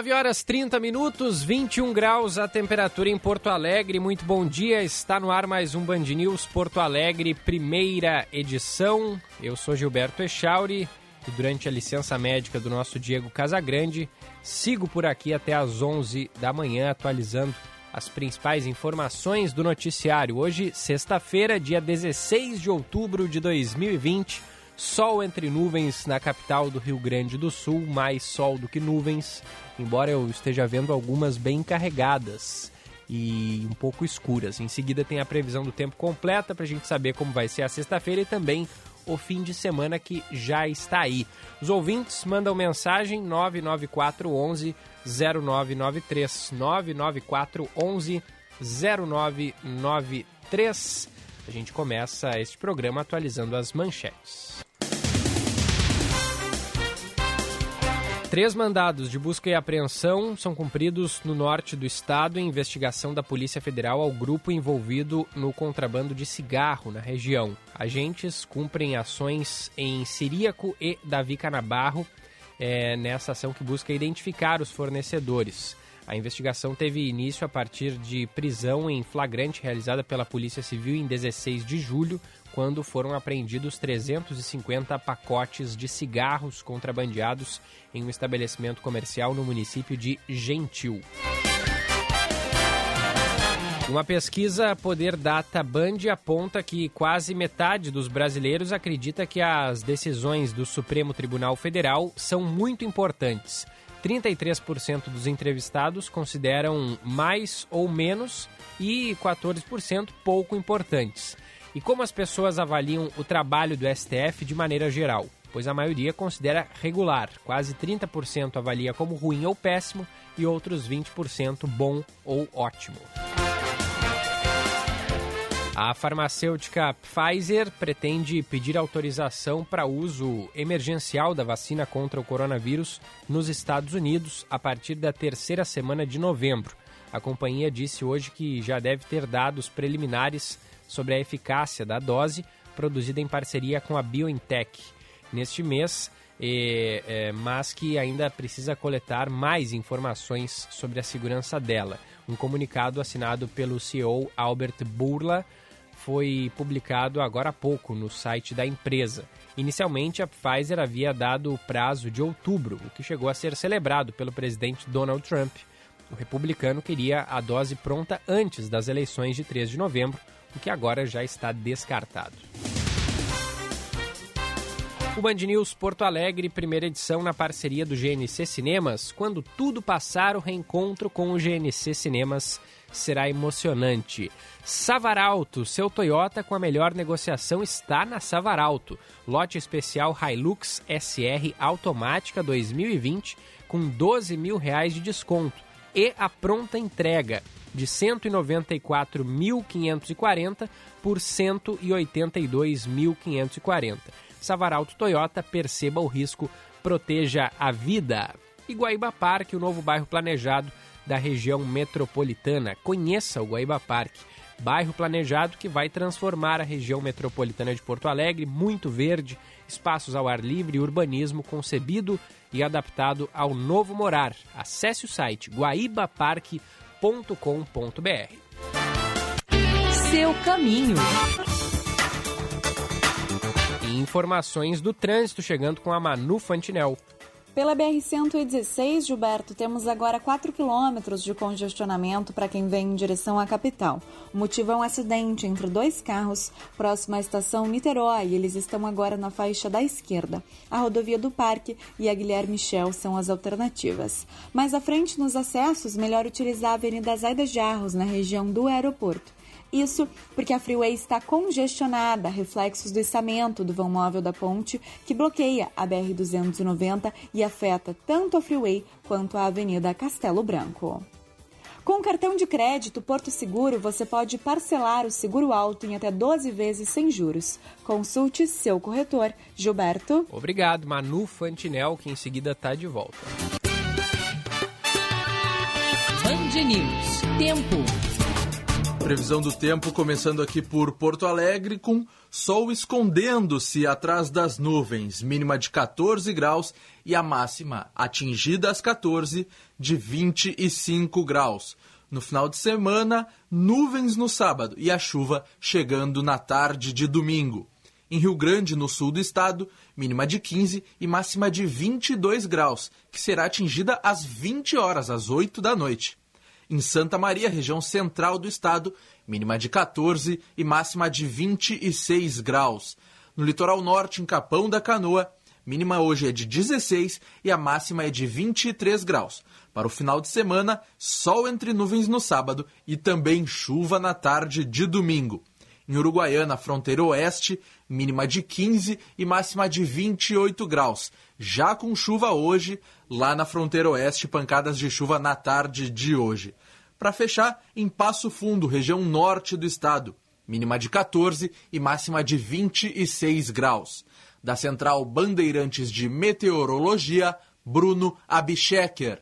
9 horas 30 minutos, 21 graus a temperatura em Porto Alegre. Muito bom dia. Está no ar mais um Band News Porto Alegre, primeira edição. Eu sou Gilberto Echauri e durante a licença médica do nosso Diego Casagrande, sigo por aqui até às 11 da manhã atualizando as principais informações do noticiário. Hoje, sexta-feira, dia 16 de outubro de 2020. Sol entre nuvens na capital do Rio Grande do Sul, mais sol do que nuvens, embora eu esteja vendo algumas bem carregadas e um pouco escuras. Em seguida tem a previsão do tempo completa para a gente saber como vai ser a sexta-feira e também o fim de semana que já está aí. Os ouvintes mandam mensagem 99411 0993 99411 0993. A gente começa este programa atualizando as manchetes. Três mandados de busca e apreensão são cumpridos no norte do estado em investigação da Polícia Federal ao grupo envolvido no contrabando de cigarro na região. Agentes cumprem ações em Siríaco e Davi Canabarro é, nessa ação que busca identificar os fornecedores. A investigação teve início a partir de prisão em flagrante realizada pela Polícia Civil em 16 de julho, quando foram apreendidos 350 pacotes de cigarros contrabandeados em um estabelecimento comercial no município de Gentil. Uma pesquisa Poder Data Band aponta que quase metade dos brasileiros acredita que as decisões do Supremo Tribunal Federal são muito importantes. 33% dos entrevistados consideram mais ou menos e 14% pouco importantes e como as pessoas avaliam o trabalho do STF de maneira geral, pois a maioria considera regular, quase 30% avalia como ruim ou péssimo e outros 20% bom ou ótimo. A farmacêutica Pfizer pretende pedir autorização para uso emergencial da vacina contra o coronavírus nos Estados Unidos a partir da terceira semana de novembro. A companhia disse hoje que já deve ter dados preliminares sobre a eficácia da dose produzida em parceria com a BioNTech neste mês, é, mas que ainda precisa coletar mais informações sobre a segurança dela. Um comunicado assinado pelo CEO Albert Burla foi publicado agora há pouco no site da empresa. Inicialmente, a Pfizer havia dado o prazo de outubro, o que chegou a ser celebrado pelo presidente Donald Trump. O republicano queria a dose pronta antes das eleições de 3 de novembro, o que agora já está descartado. O Band News Porto Alegre, primeira edição na parceria do GNC Cinemas. Quando tudo passar, o reencontro com o GNC Cinemas será emocionante. Savaralto, seu Toyota com a melhor negociação está na Savaralto. Lote especial Hilux SR automática 2020 com 12 mil reais de desconto e a pronta entrega de 194.540 por 182.540. Savaralto Toyota, perceba o risco, proteja a vida. E Guaíba Parque, o novo bairro planejado da região metropolitana. Conheça o Guaíba Parque, bairro planejado que vai transformar a região metropolitana de Porto Alegre, muito verde, espaços ao ar livre e urbanismo concebido e adaptado ao novo morar. Acesse o site guaibaparque.com www.radiocultura.com.br. Seu caminho. Informações do trânsito chegando com a Manu Fantinel. Pela BR-116, Gilberto, temos agora 4 quilômetros de congestionamento para quem vem em direção à capital. O motivo é um acidente entre dois carros próximo à estação Niterói. Eles estão agora na faixa da esquerda. A rodovia do Parque e a Guilherme Michel são as alternativas. Mais à frente, nos acessos, melhor utilizar a Avenida Zaida Jarros, na região do aeroporto. Isso porque a freeway está congestionada, reflexos do içamento do vão móvel da ponte, que bloqueia a BR-290 e afeta tanto a freeway quanto a Avenida Castelo Branco. Com o cartão de crédito Porto Seguro, você pode parcelar o seguro alto em até 12 vezes sem juros. Consulte seu corretor. Gilberto. Obrigado, Manu Fantinel, que em seguida está de volta. Band News. Tempo. Previsão do tempo começando aqui por Porto Alegre, com sol escondendo-se atrás das nuvens, mínima de 14 graus e a máxima atingida às 14 de 25 graus. No final de semana, nuvens no sábado e a chuva chegando na tarde de domingo. Em Rio Grande, no sul do estado, mínima de 15 e máxima de 22 graus, que será atingida às 20 horas, às 8 da noite. Em Santa Maria, região central do estado, mínima de 14 e máxima de 26 graus. No litoral norte, em Capão da Canoa, mínima hoje é de 16 e a máxima é de 23 graus. Para o final de semana, sol entre nuvens no sábado e também chuva na tarde de domingo. Em Uruguaiana, fronteira oeste, mínima de 15 e máxima de 28 graus. Já com chuva hoje, lá na fronteira oeste, pancadas de chuva na tarde de hoje. Para fechar, em Passo Fundo, região norte do estado, mínima de 14 e máxima de 26 graus. Da Central Bandeirantes de Meteorologia, Bruno Abchecker.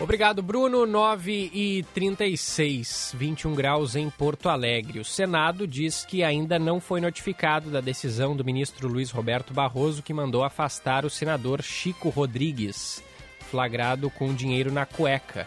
Obrigado, Bruno. 9 e 36, 21 graus em Porto Alegre. O Senado diz que ainda não foi notificado da decisão do ministro Luiz Roberto Barroso, que mandou afastar o senador Chico Rodrigues, flagrado com dinheiro na cueca.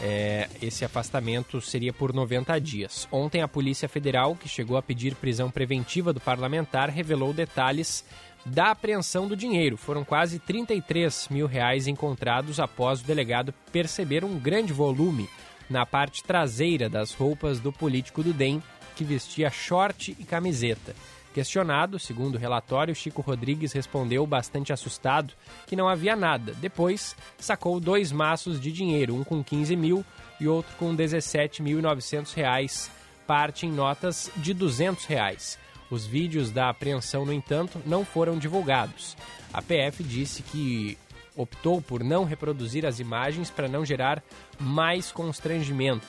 É, esse afastamento seria por 90 dias. Ontem, a Polícia Federal, que chegou a pedir prisão preventiva do parlamentar, revelou detalhes da apreensão do dinheiro. Foram quase 33 mil reais encontrados após o delegado perceber um grande volume na parte traseira das roupas do político do DEM, que vestia short e camiseta. Questionado, segundo o relatório, Chico Rodrigues respondeu bastante assustado que não havia nada. Depois, sacou dois maços de dinheiro, um com 15 mil e outro com 17.900 reais, parte em notas de 200 reais. Os vídeos da apreensão, no entanto, não foram divulgados. A PF disse que optou por não reproduzir as imagens para não gerar mais constrangimento.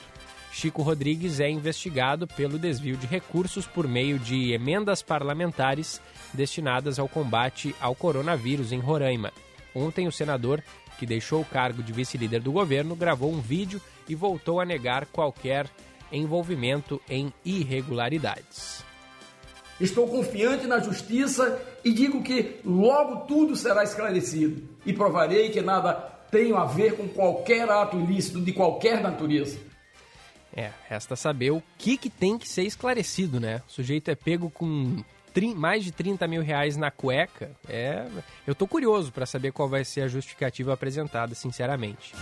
Chico Rodrigues é investigado pelo desvio de recursos por meio de emendas parlamentares destinadas ao combate ao coronavírus em Roraima. Ontem, o senador, que deixou o cargo de vice-líder do governo, gravou um vídeo e voltou a negar qualquer envolvimento em irregularidades. Estou confiante na justiça e digo que logo tudo será esclarecido e provarei que nada tem a ver com qualquer ato ilícito de qualquer natureza. É, resta saber o que, que tem que ser esclarecido, né? O sujeito é pego com mais de 30 mil reais na cueca. É, eu tô curioso para saber qual vai ser a justificativa apresentada, sinceramente.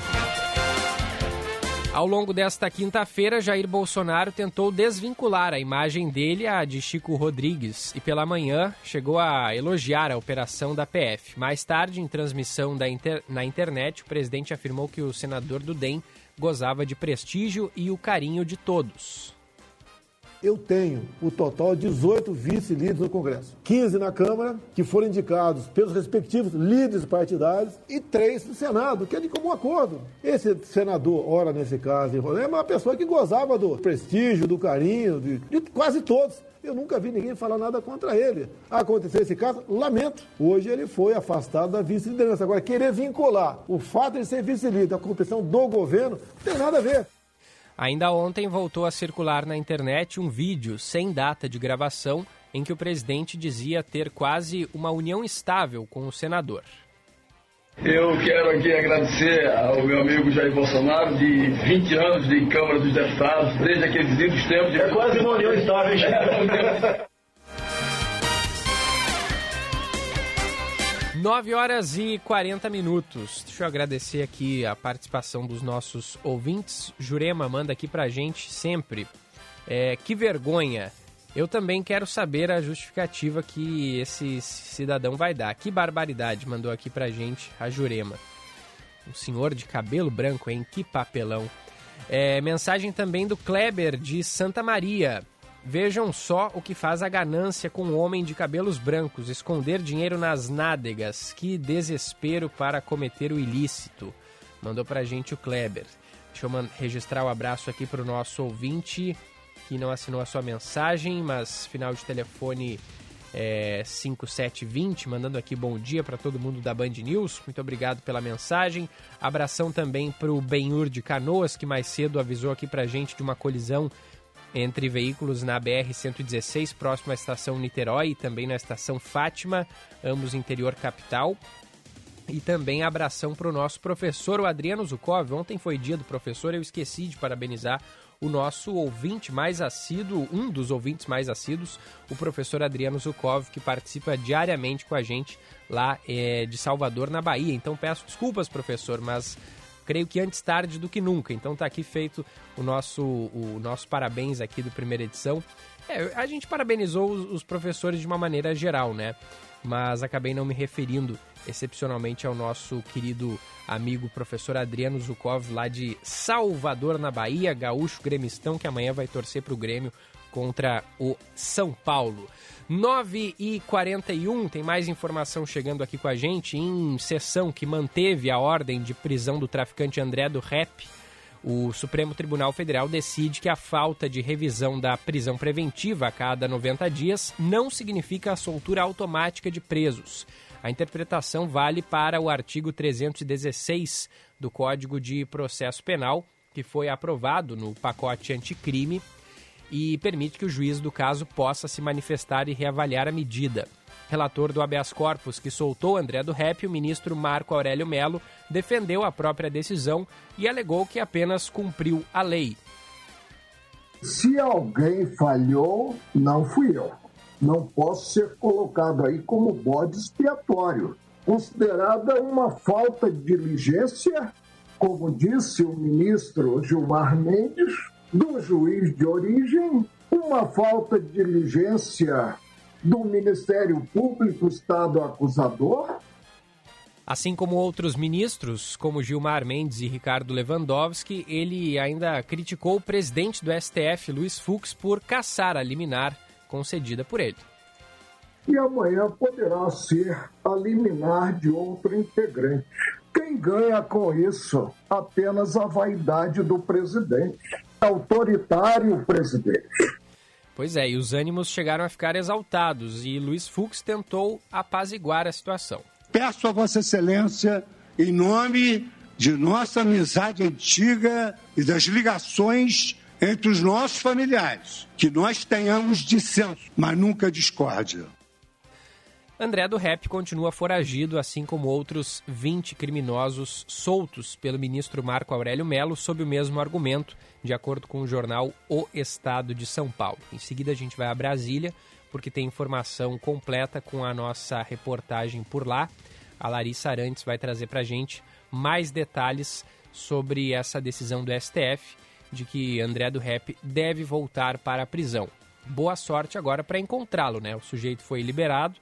Ao longo desta quinta-feira, Jair Bolsonaro tentou desvincular a imagem dele à de Chico Rodrigues e pela manhã chegou a elogiar a operação da PF. Mais tarde, em transmissão inter... na internet, o presidente afirmou que o senador do DEM gozava de prestígio e o carinho de todos. Eu tenho o total de 18 vice-líderes no Congresso. 15 na Câmara, que foram indicados pelos respectivos líderes partidários, e três no Senado, que é de comum acordo. Esse senador, ora nesse caso, é uma pessoa que gozava do prestígio, do carinho, de, de quase todos. Eu nunca vi ninguém falar nada contra ele. Aconteceu esse caso, lamento. Hoje ele foi afastado da vice-liderança. Agora, querer vincular o fato de ser vice-líder à corrupção do governo, não tem nada a ver. Ainda ontem voltou a circular na internet um vídeo sem data de gravação em que o presidente dizia ter quase uma união estável com o senador. Eu quero aqui agradecer ao meu amigo Jair Bolsonaro, de 20 anos de Câmara dos Deputados, desde aqueles lindos tempos. De... É quase uma união estável. 9 horas e 40 minutos. Deixa eu agradecer aqui a participação dos nossos ouvintes. Jurema manda aqui pra gente sempre. É, que vergonha. Eu também quero saber a justificativa que esse cidadão vai dar. Que barbaridade mandou aqui pra gente a Jurema. Um senhor de cabelo branco, hein? Que papelão. É, mensagem também do Kleber de Santa Maria. Vejam só o que faz a ganância com um homem de cabelos brancos, esconder dinheiro nas nádegas. Que desespero para cometer o ilícito. Mandou pra gente o Kleber. Deixa eu registrar o um abraço aqui para o nosso ouvinte que não assinou a sua mensagem, mas final de telefone é, 5720, mandando aqui bom dia para todo mundo da Band News. Muito obrigado pela mensagem. Abração também para o Benhur de Canoas, que mais cedo avisou aqui para gente de uma colisão entre veículos na BR-116, próximo à estação Niterói e também na estação Fátima, ambos interior capital. E também abração para o nosso professor, o Adriano Zukov. Ontem foi dia do professor, eu esqueci de parabenizar o nosso ouvinte mais assíduo, um dos ouvintes mais assíduos, o professor Adriano Zukov, que participa diariamente com a gente lá é, de Salvador, na Bahia. Então peço desculpas, professor, mas creio que antes tarde do que nunca. Então está aqui feito o nosso, o nosso parabéns aqui do primeira edição. É, a gente parabenizou os, os professores de uma maneira geral, né? Mas acabei não me referindo excepcionalmente ao nosso querido amigo professor Adriano Zukov, lá de Salvador, na Bahia, gaúcho gremistão, que amanhã vai torcer para o Grêmio contra o São Paulo. 9 e 41 tem mais informação chegando aqui com a gente. Em sessão que manteve a ordem de prisão do traficante André do Rep, o Supremo Tribunal Federal decide que a falta de revisão da prisão preventiva a cada 90 dias não significa a soltura automática de presos. A interpretação vale para o artigo 316 do Código de Processo Penal, que foi aprovado no pacote anticrime e permite que o juiz do caso possa se manifestar e reavaliar a medida. Relator do habeas corpus que soltou André do Rep, o ministro Marco Aurélio Melo defendeu a própria decisão e alegou que apenas cumpriu a lei. Se alguém falhou, não fui eu. Não posso ser colocado aí como bode expiatório. Considerada uma falta de diligência, como disse o ministro Gilmar Mendes, do juiz de origem, uma falta de diligência do Ministério Público, Estado acusador. Assim como outros ministros, como Gilmar Mendes e Ricardo Lewandowski, ele ainda criticou o presidente do STF, Luiz Fux, por caçar a liminar concedida por ele. E amanhã poderá ser a liminar de outro integrante. Quem ganha com isso? Apenas a vaidade do presidente. Autoritário presidente. Pois é, e os ânimos chegaram a ficar exaltados e Luiz Fux tentou apaziguar a situação. Peço a Vossa Excelência, em nome de nossa amizade antiga e das ligações entre os nossos familiares, que nós tenhamos dissenso, mas nunca discórdia. André do Rep continua foragido, assim como outros 20 criminosos soltos pelo ministro Marco Aurélio Melo, sob o mesmo argumento, de acordo com o jornal O Estado de São Paulo. Em seguida, a gente vai a Brasília, porque tem informação completa com a nossa reportagem por lá. A Larissa Arantes vai trazer para a gente mais detalhes sobre essa decisão do STF de que André do Rep deve voltar para a prisão. Boa sorte agora para encontrá-lo, né? O sujeito foi liberado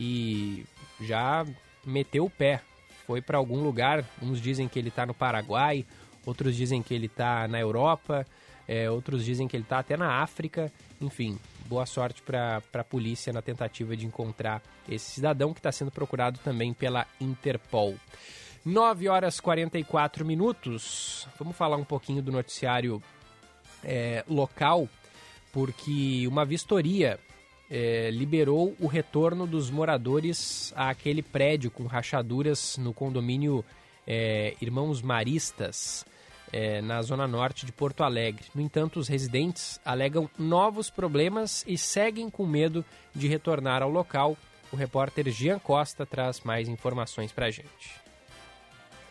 e já meteu o pé. Foi para algum lugar. Uns dizem que ele está no Paraguai, outros dizem que ele está na Europa, é, outros dizem que ele está até na África. Enfim, boa sorte para a polícia na tentativa de encontrar esse cidadão que está sendo procurado também pela Interpol. 9 horas 44 minutos. Vamos falar um pouquinho do noticiário é, local, porque uma vistoria é, liberou o retorno dos moradores àquele prédio com rachaduras no condomínio é, Irmãos Maristas, é, na zona norte de Porto Alegre. No entanto, os residentes alegam novos problemas e seguem com medo de retornar ao local. O repórter Jean Costa traz mais informações para a gente.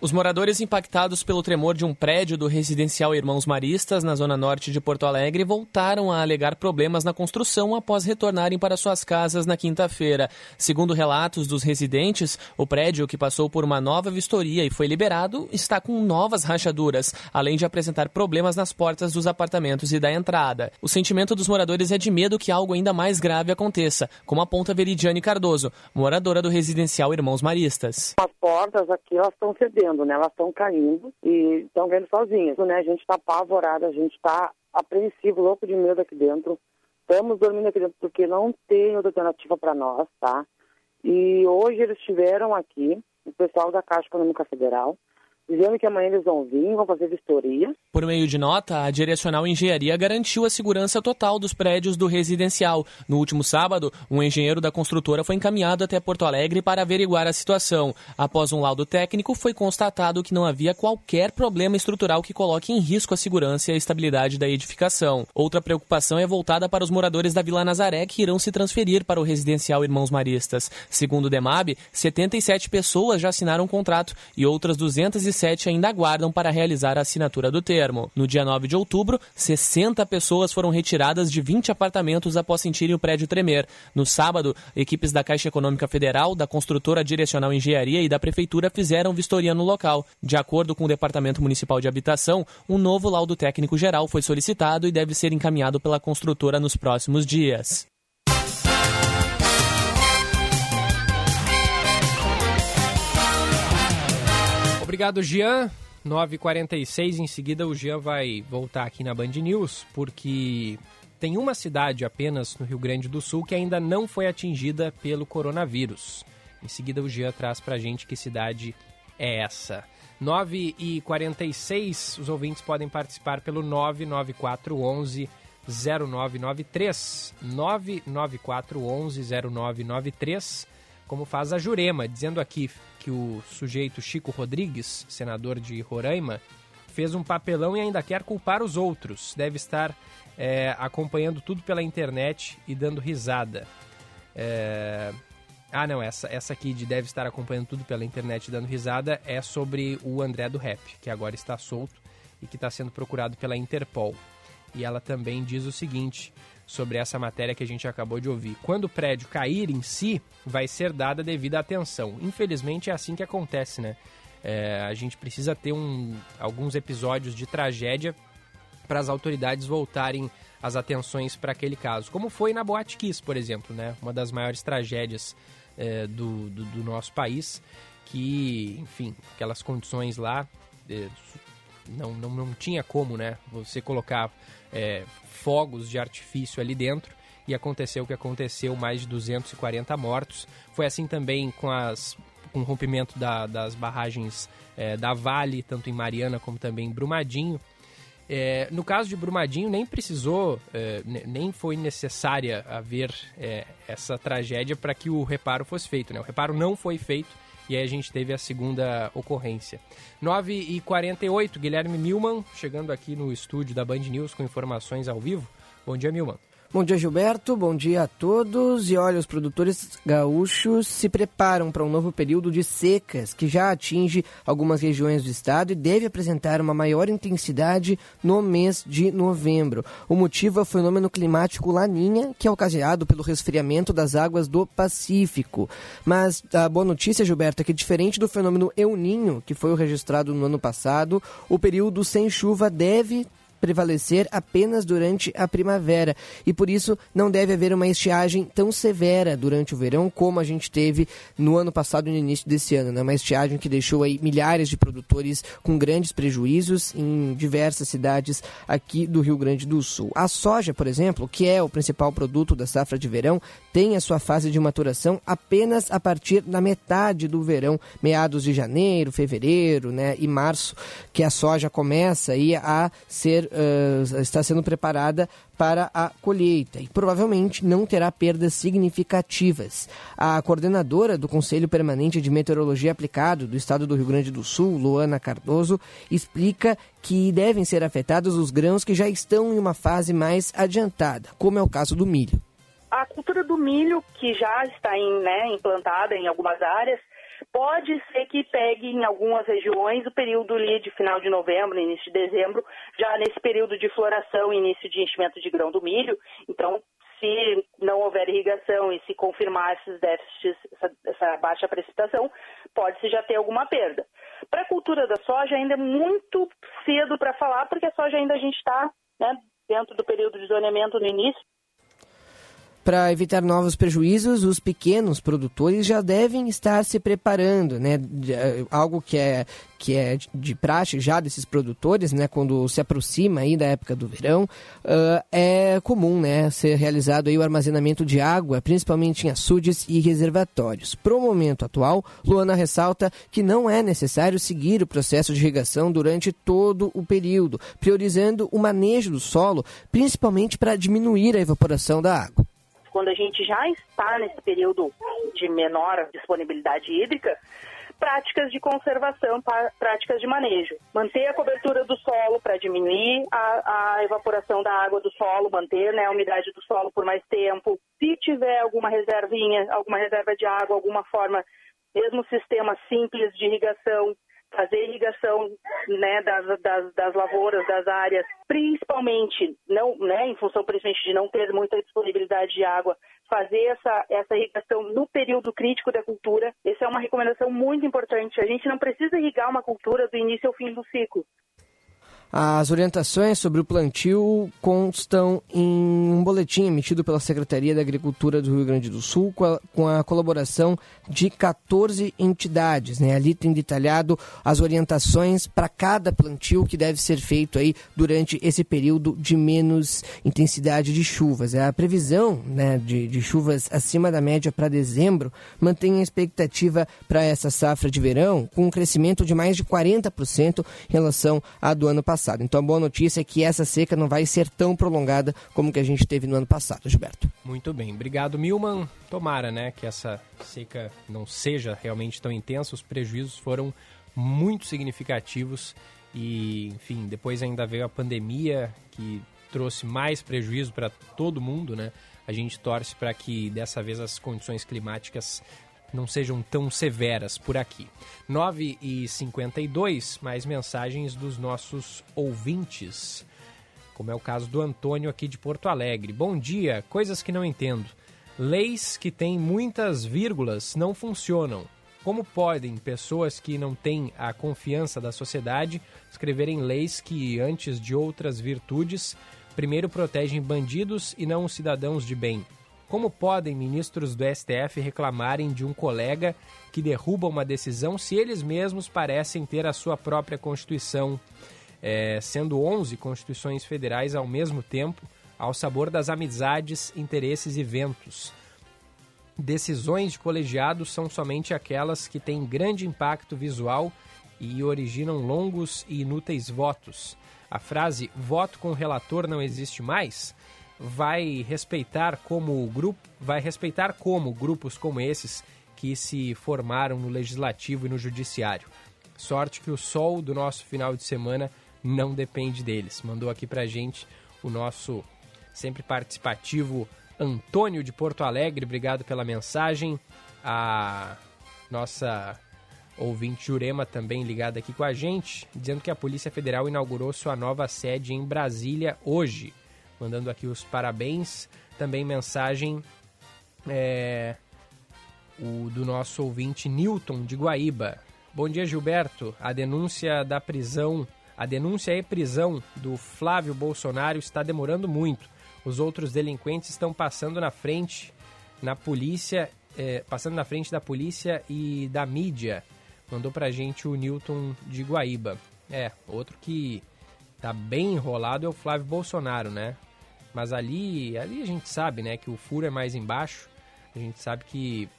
Os moradores impactados pelo tremor de um prédio do residencial Irmãos Maristas, na zona norte de Porto Alegre, voltaram a alegar problemas na construção após retornarem para suas casas na quinta-feira. Segundo relatos dos residentes, o prédio, que passou por uma nova vistoria e foi liberado, está com novas rachaduras, além de apresentar problemas nas portas dos apartamentos e da entrada. O sentimento dos moradores é de medo que algo ainda mais grave aconteça, como aponta Veridiane Cardoso, moradora do residencial Irmãos Maristas. As portas aqui elas estão cedendo caindo, né? Elas estão caindo e estão vendo sozinhas, né? A gente está apavorado, a gente está apreensivo, louco de medo aqui dentro, Estamos dormindo aqui dentro porque não tem outra alternativa para nós, tá? E hoje eles estiveram aqui, o pessoal da Caixa Econômica Federal, dizendo que amanhã eles vão vir, vão fazer vistoria. Por meio de nota, a Direcional Engenharia garantiu a segurança total dos prédios do residencial. No último sábado, um engenheiro da construtora foi encaminhado até Porto Alegre para averiguar a situação. Após um laudo técnico, foi constatado que não havia qualquer problema estrutural que coloque em risco a segurança e a estabilidade da edificação. Outra preocupação é voltada para os moradores da Vila Nazaré que irão se transferir para o residencial Irmãos Maristas. Segundo o DEMAB, 77 pessoas já assinaram o contrato e outras 207 ainda aguardam para realizar a assinatura do termo. No dia 9 de outubro, 60 pessoas foram retiradas de 20 apartamentos após sentirem o prédio tremer. No sábado, equipes da Caixa Econômica Federal, da construtora Direcional Engenharia e da Prefeitura fizeram vistoria no local. De acordo com o Departamento Municipal de Habitação, um novo laudo técnico geral foi solicitado e deve ser encaminhado pela construtora nos próximos dias. Obrigado, Jean. 9h46, em seguida o Jean vai voltar aqui na Band News, porque tem uma cidade apenas no Rio Grande do Sul que ainda não foi atingida pelo coronavírus. Em seguida o Jean traz pra gente que cidade é essa. 9h46, os ouvintes podem participar pelo 99411 0993. 99411 0993 como faz a Jurema, dizendo aqui que o sujeito Chico Rodrigues, senador de Roraima, fez um papelão e ainda quer culpar os outros. Deve estar é, acompanhando tudo pela internet e dando risada. É... Ah, não, essa, essa aqui de deve estar acompanhando tudo pela internet e dando risada é sobre o André do Rap, que agora está solto e que está sendo procurado pela Interpol. E ela também diz o seguinte: sobre essa matéria que a gente acabou de ouvir. Quando o prédio cair em si, vai ser dada devida atenção. Infelizmente é assim que acontece, né? É, a gente precisa ter um, alguns episódios de tragédia para as autoridades voltarem as atenções para aquele caso. Como foi na Boate Kiss, por exemplo, né? Uma das maiores tragédias é, do, do, do, nosso país, que, enfim, aquelas condições lá é, não, não, não tinha como, né? Você colocar é, fogos de artifício ali dentro e aconteceu o que aconteceu, mais de 240 mortos. Foi assim também com as com o rompimento da, das barragens é, da Vale, tanto em Mariana como também em Brumadinho. É, no caso de Brumadinho, nem precisou, é, nem foi necessária haver é, essa tragédia para que o reparo fosse feito. Né? O reparo não foi feito e aí a gente teve a segunda ocorrência. 9h48, Guilherme Milman, chegando aqui no estúdio da Band News com informações ao vivo. Bom dia, Milman. Bom dia, Gilberto. Bom dia a todos. E olha, os produtores gaúchos se preparam para um novo período de secas que já atinge algumas regiões do estado e deve apresentar uma maior intensidade no mês de novembro. O motivo é o fenômeno climático Laninha, que é ocasionado pelo resfriamento das águas do Pacífico. Mas a boa notícia, Gilberto, é que diferente do fenômeno El Ninho, que foi registrado no ano passado, o período sem chuva deve prevalecer apenas durante a primavera e por isso não deve haver uma estiagem tão severa durante o verão como a gente teve no ano passado e no início desse ano, né? Uma estiagem que deixou aí milhares de produtores com grandes prejuízos em diversas cidades aqui do Rio Grande do Sul. A soja, por exemplo, que é o principal produto da safra de verão, tem a sua fase de maturação apenas a partir da metade do verão, meados de janeiro, fevereiro, né, e março, que a soja começa aí a ser uh, está sendo preparada para a colheita e provavelmente não terá perdas significativas. A coordenadora do Conselho Permanente de Meteorologia Aplicado do Estado do Rio Grande do Sul, Luana Cardoso, explica que devem ser afetados os grãos que já estão em uma fase mais adiantada, como é o caso do milho. A cultura do milho, que já está em, né, implantada em algumas áreas, Pode ser que pegue em algumas regiões o período ali de final de novembro, início de dezembro, já nesse período de floração, início de enchimento de grão do milho. Então, se não houver irrigação e se confirmar esses déficits, essa, essa baixa precipitação, pode-se já ter alguma perda. Para a cultura da soja ainda é muito cedo para falar, porque a soja ainda a gente está né, dentro do período de zoneamento no início, para evitar novos prejuízos, os pequenos produtores já devem estar se preparando, né? Eh, algo que é que é de praxe já desses produtores, né, quando se aproxima aí da época do verão, uh, é comum, né, ser realizado aí o armazenamento de água, principalmente em açudes e reservatórios. Pro momento atual, Luana ressalta que não é necessário seguir o processo de irrigação durante todo o período, priorizando o manejo do solo, principalmente para diminuir a evaporação da água quando a gente já está nesse período de menor disponibilidade hídrica, práticas de conservação, práticas de manejo. Manter a cobertura do solo para diminuir a, a, evaporação da água do solo, manter né, a umidade do solo por mais tempo. Se tiver alguma reservinha, alguma reserva de água, alguma forma, mesmo sistema simples de irrigação, fazer irrigação né, das, das, das, lavouras, das áreas, principalmente, não, né, em função principalmente de não ter muita disponibilidade de água, fazer essa, essa irrigação no período crítico da cultura. Essa é uma recomendação muito importante. A gente não precisa irrigar uma cultura do início ao fim do ciclo. As orientações sobre o plantio constam em um boletim emitido pela Secretaria da Agricultura do Rio Grande do Sul, com a, com a colaboração de 14 entidades. Né? Ali tem detalhado as orientações para cada plantio que deve ser feito aí durante esse período de menos intensidade de chuvas. A previsão né, de, de chuvas acima da média para dezembro mantém a expectativa para essa safra de verão com um crescimento de mais de 40% em relação à do ano passado passado. Então a boa notícia é que essa seca não vai ser tão prolongada como que a gente teve no ano passado, Gilberto. Muito bem, obrigado Milman. Tomara, né, que essa seca não seja realmente tão intensa. Os prejuízos foram muito significativos e, enfim, depois ainda veio a pandemia que trouxe mais prejuízo para todo mundo, né? A gente torce para que dessa vez as condições climáticas não sejam tão severas por aqui. 9 e 52 mais mensagens dos nossos ouvintes, como é o caso do Antônio aqui de Porto Alegre. Bom dia, coisas que não entendo. Leis que têm muitas vírgulas não funcionam. Como podem pessoas que não têm a confiança da sociedade escreverem leis que, antes de outras virtudes, primeiro protegem bandidos e não cidadãos de bem? Como podem ministros do STF reclamarem de um colega que derruba uma decisão se eles mesmos parecem ter a sua própria Constituição, é, sendo 11 Constituições federais ao mesmo tempo, ao sabor das amizades, interesses e ventos? Decisões de colegiados são somente aquelas que têm grande impacto visual e originam longos e inúteis votos. A frase voto com relator não existe mais vai respeitar como grupo, vai respeitar como grupos como esses que se formaram no legislativo e no judiciário. Sorte que o sol do nosso final de semana não depende deles. Mandou aqui pra gente o nosso sempre participativo Antônio de Porto Alegre, obrigado pela mensagem. A nossa ouvinte Jurema também ligada aqui com a gente, dizendo que a Polícia Federal inaugurou sua nova sede em Brasília hoje mandando aqui os parabéns. Também mensagem é, o do nosso ouvinte Newton de Guaíba. Bom dia, Gilberto. A denúncia da prisão, a denúncia e prisão do Flávio Bolsonaro está demorando muito. Os outros delinquentes estão passando na frente na polícia, é, passando na frente da polícia e da mídia. Mandou pra gente o Newton de Guaíba. É, outro que tá bem enrolado é o Flávio Bolsonaro, né? Mas ali, ali a gente sabe, né, que o furo é mais embaixo. A gente sabe que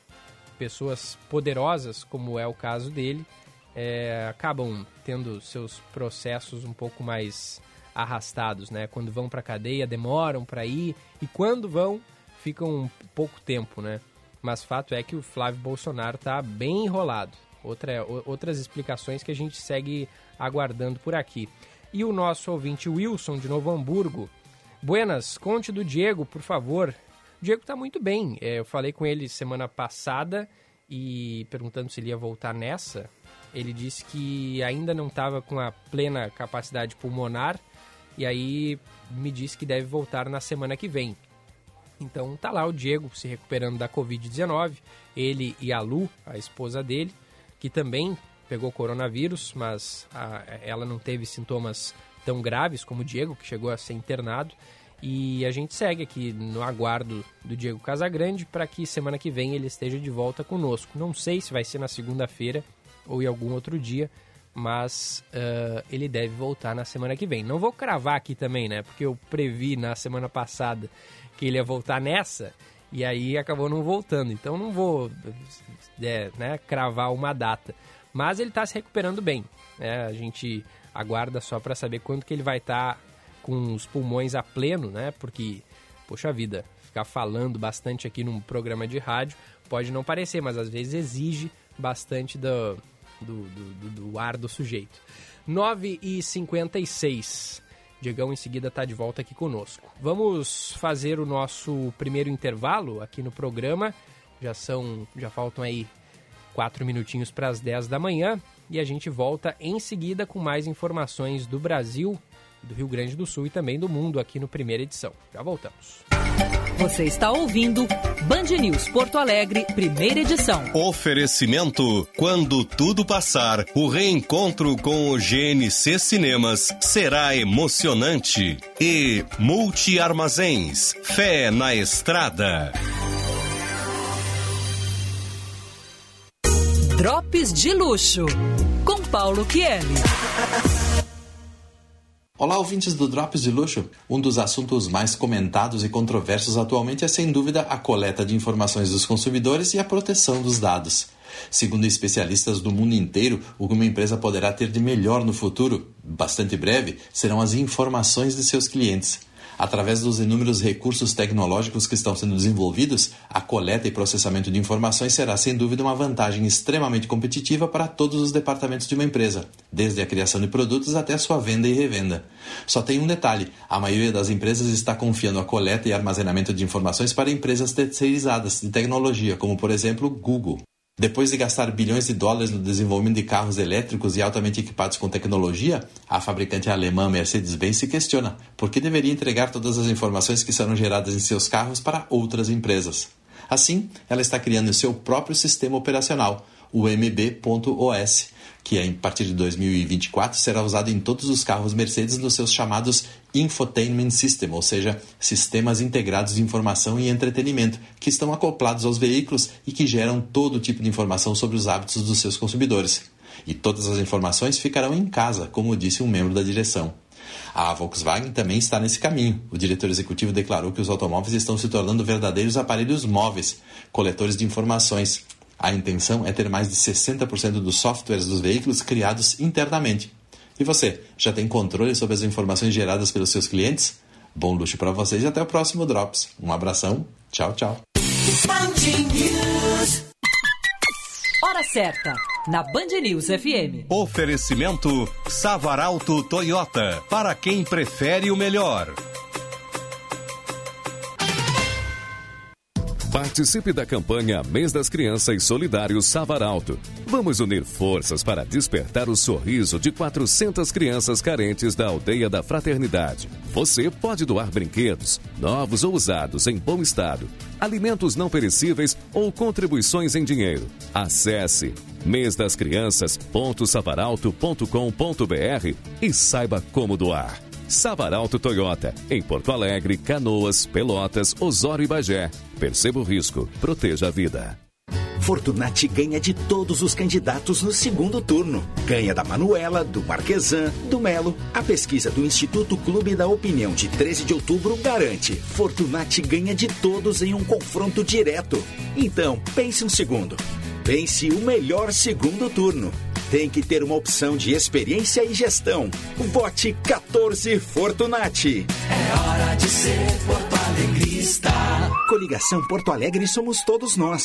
pessoas poderosas, como é o caso dele, é, acabam tendo seus processos um pouco mais arrastados, né? Quando vão para cadeia, demoram para ir e quando vão, ficam pouco tempo, né? Mas fato é que o Flávio Bolsonaro está bem enrolado. Outra, outras explicações que a gente segue aguardando por aqui. E o nosso ouvinte Wilson, de Novo Hamburgo, Buenas, conte do Diego, por favor. O Diego está muito bem. É, eu falei com ele semana passada e perguntando se ele ia voltar nessa. Ele disse que ainda não estava com a plena capacidade pulmonar e aí me disse que deve voltar na semana que vem. Então tá lá o Diego se recuperando da Covid-19, ele e a Lu, a esposa dele, que também pegou coronavírus, mas a, ela não teve sintomas tão graves como o Diego, que chegou a ser internado. E a gente segue aqui no aguardo do Diego Casagrande para que semana que vem ele esteja de volta conosco. Não sei se vai ser na segunda-feira ou em algum outro dia, mas uh, ele deve voltar na semana que vem. Não vou cravar aqui também, né? Porque eu previ na semana passada que ele ia voltar nessa e aí acabou não voltando. Então não vou é, né, cravar uma data. Mas ele está se recuperando bem. Né? A gente aguarda só para saber quando que ele vai estar tá com os pulmões a pleno, né? Porque, poxa vida, ficar falando bastante aqui num programa de rádio pode não parecer, mas às vezes exige bastante do, do, do, do ar do sujeito. 9h56. Diegão em seguida está de volta aqui conosco. Vamos fazer o nosso primeiro intervalo aqui no programa. Já são, já faltam aí quatro minutinhos para as 10 da manhã e a gente volta em seguida com mais informações do Brasil do Rio Grande do Sul e também do mundo aqui no primeira edição. Já voltamos. Você está ouvindo Band News Porto Alegre, primeira edição. Oferecimento: quando tudo passar, o reencontro com o GNC Cinemas será emocionante. E Multi Armazéns, fé na estrada. Drops de luxo com Paulo Kieli. Olá, ouvintes do Drops de Luxo. Um dos assuntos mais comentados e controversos atualmente é, sem dúvida, a coleta de informações dos consumidores e a proteção dos dados. Segundo especialistas do mundo inteiro, o que uma empresa poderá ter de melhor no futuro, bastante breve, serão as informações de seus clientes. Através dos inúmeros recursos tecnológicos que estão sendo desenvolvidos, a coleta e processamento de informações será sem dúvida uma vantagem extremamente competitiva para todos os departamentos de uma empresa, desde a criação de produtos até a sua venda e revenda. Só tem um detalhe: a maioria das empresas está confiando a coleta e armazenamento de informações para empresas terceirizadas de tecnologia, como por exemplo Google. Depois de gastar bilhões de dólares no desenvolvimento de carros elétricos e altamente equipados com tecnologia, a fabricante alemã Mercedes-Benz se questiona por que deveria entregar todas as informações que serão geradas em seus carros para outras empresas. Assim, ela está criando seu próprio sistema operacional, o MB.OS, que a partir de 2024 será usado em todos os carros Mercedes nos seus chamados Infotainment System, ou seja, sistemas integrados de informação e entretenimento, que estão acoplados aos veículos e que geram todo tipo de informação sobre os hábitos dos seus consumidores. E todas as informações ficarão em casa, como disse um membro da direção. A Volkswagen também está nesse caminho. O diretor executivo declarou que os automóveis estão se tornando verdadeiros aparelhos móveis, coletores de informações, a intenção é ter mais de 60% dos softwares dos veículos criados internamente. E você, já tem controle sobre as informações geradas pelos seus clientes? Bom luxo para vocês e até o próximo Drops. Um abração, tchau, tchau. Hora certa, na Band News FM. Oferecimento Savaralto Toyota, para quem prefere o melhor. Participe da campanha Mês das Crianças Solidários Savaralto. Vamos unir forças para despertar o sorriso de 400 crianças carentes da aldeia da Fraternidade. Você pode doar brinquedos, novos ou usados, em bom estado, alimentos não perecíveis ou contribuições em dinheiro. Acesse mêsdascrianças.savaralto.com.br e saiba como doar. Savaralto Toyota, em Porto Alegre, Canoas, Pelotas, Osório e Bagé. Perceba o risco, proteja a vida. Fortunati ganha de todos os candidatos no segundo turno. Ganha da Manuela, do Marquesan, do Melo. A pesquisa do Instituto Clube da Opinião de 13 de outubro garante: Fortunati ganha de todos em um confronto direto. Então, pense um segundo. Pense o melhor segundo turno tem que ter uma opção de experiência e gestão. Vote 14 Fortunati. É hora de ser Porto Alegrista. Coligação Porto Alegre somos todos nós.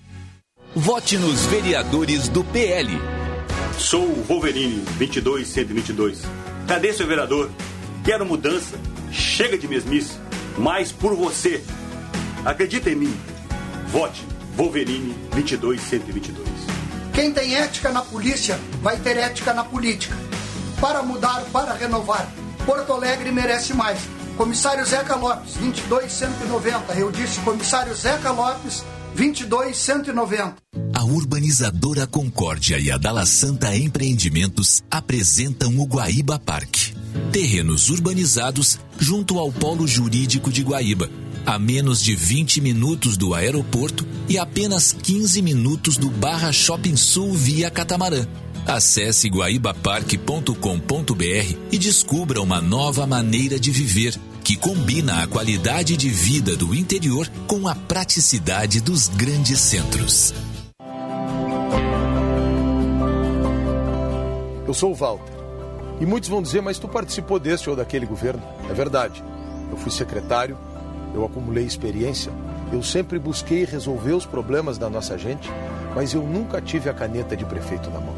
Vote nos vereadores do PL. Sou o Wolverine 22122. Cadê seu vereador? Quero mudança. Chega de mesmice, mais por você. Acredita em mim. Vote Wolverine 22122. Quem tem ética na polícia vai ter ética na política. Para mudar, para renovar. Porto Alegre merece mais. Comissário Zeca Lopes, 22190. Eu disse comissário Zeca Lopes, 22190. A urbanizadora Concórdia e a Dala Santa Empreendimentos apresentam o Guaíba Parque. Terrenos urbanizados junto ao Polo Jurídico de Guaíba, a menos de 20 minutos do aeroporto e apenas 15 minutos do Barra Shopping Sul via catamarã. Acesse guaibaparque.com.br e descubra uma nova maneira de viver que combina a qualidade de vida do interior com a praticidade dos grandes centros. Eu sou o Walter. E muitos vão dizer, mas tu participou deste ou daquele governo. É verdade. Eu fui secretário, eu acumulei experiência, eu sempre busquei resolver os problemas da nossa gente, mas eu nunca tive a caneta de prefeito na mão.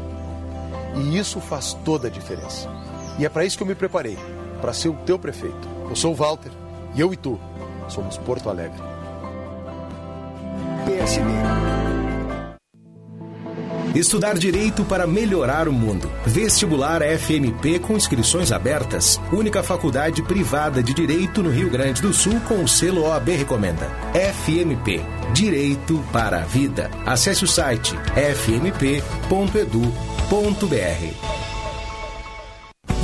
E isso faz toda a diferença. E é para isso que eu me preparei para ser o teu prefeito. Eu sou o Walter e eu e tu somos Porto Alegre. PSD. Estudar direito para melhorar o mundo. Vestibular FMP com inscrições abertas. Única faculdade privada de direito no Rio Grande do Sul com o selo OAB Recomenda. FMP Direito para a Vida. Acesse o site fmp.edu.br.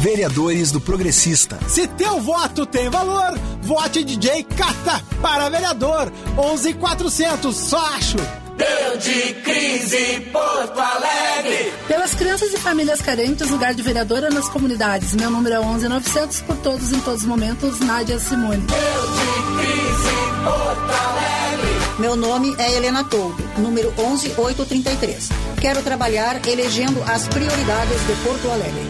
Vereadores do Progressista. Se teu voto tem valor, vote DJ Cata para vereador 11400, só acho. Deu de crise Porto Alegre. Pelas crianças e famílias carentes, lugar de vereadora nas comunidades. Meu número é 11900 por todos em todos os momentos, Nádia Simone. Deu de crise Porto Alegre. Meu nome é Helena Toldo, número 11833. Quero trabalhar elegendo as prioridades de Porto Alegre.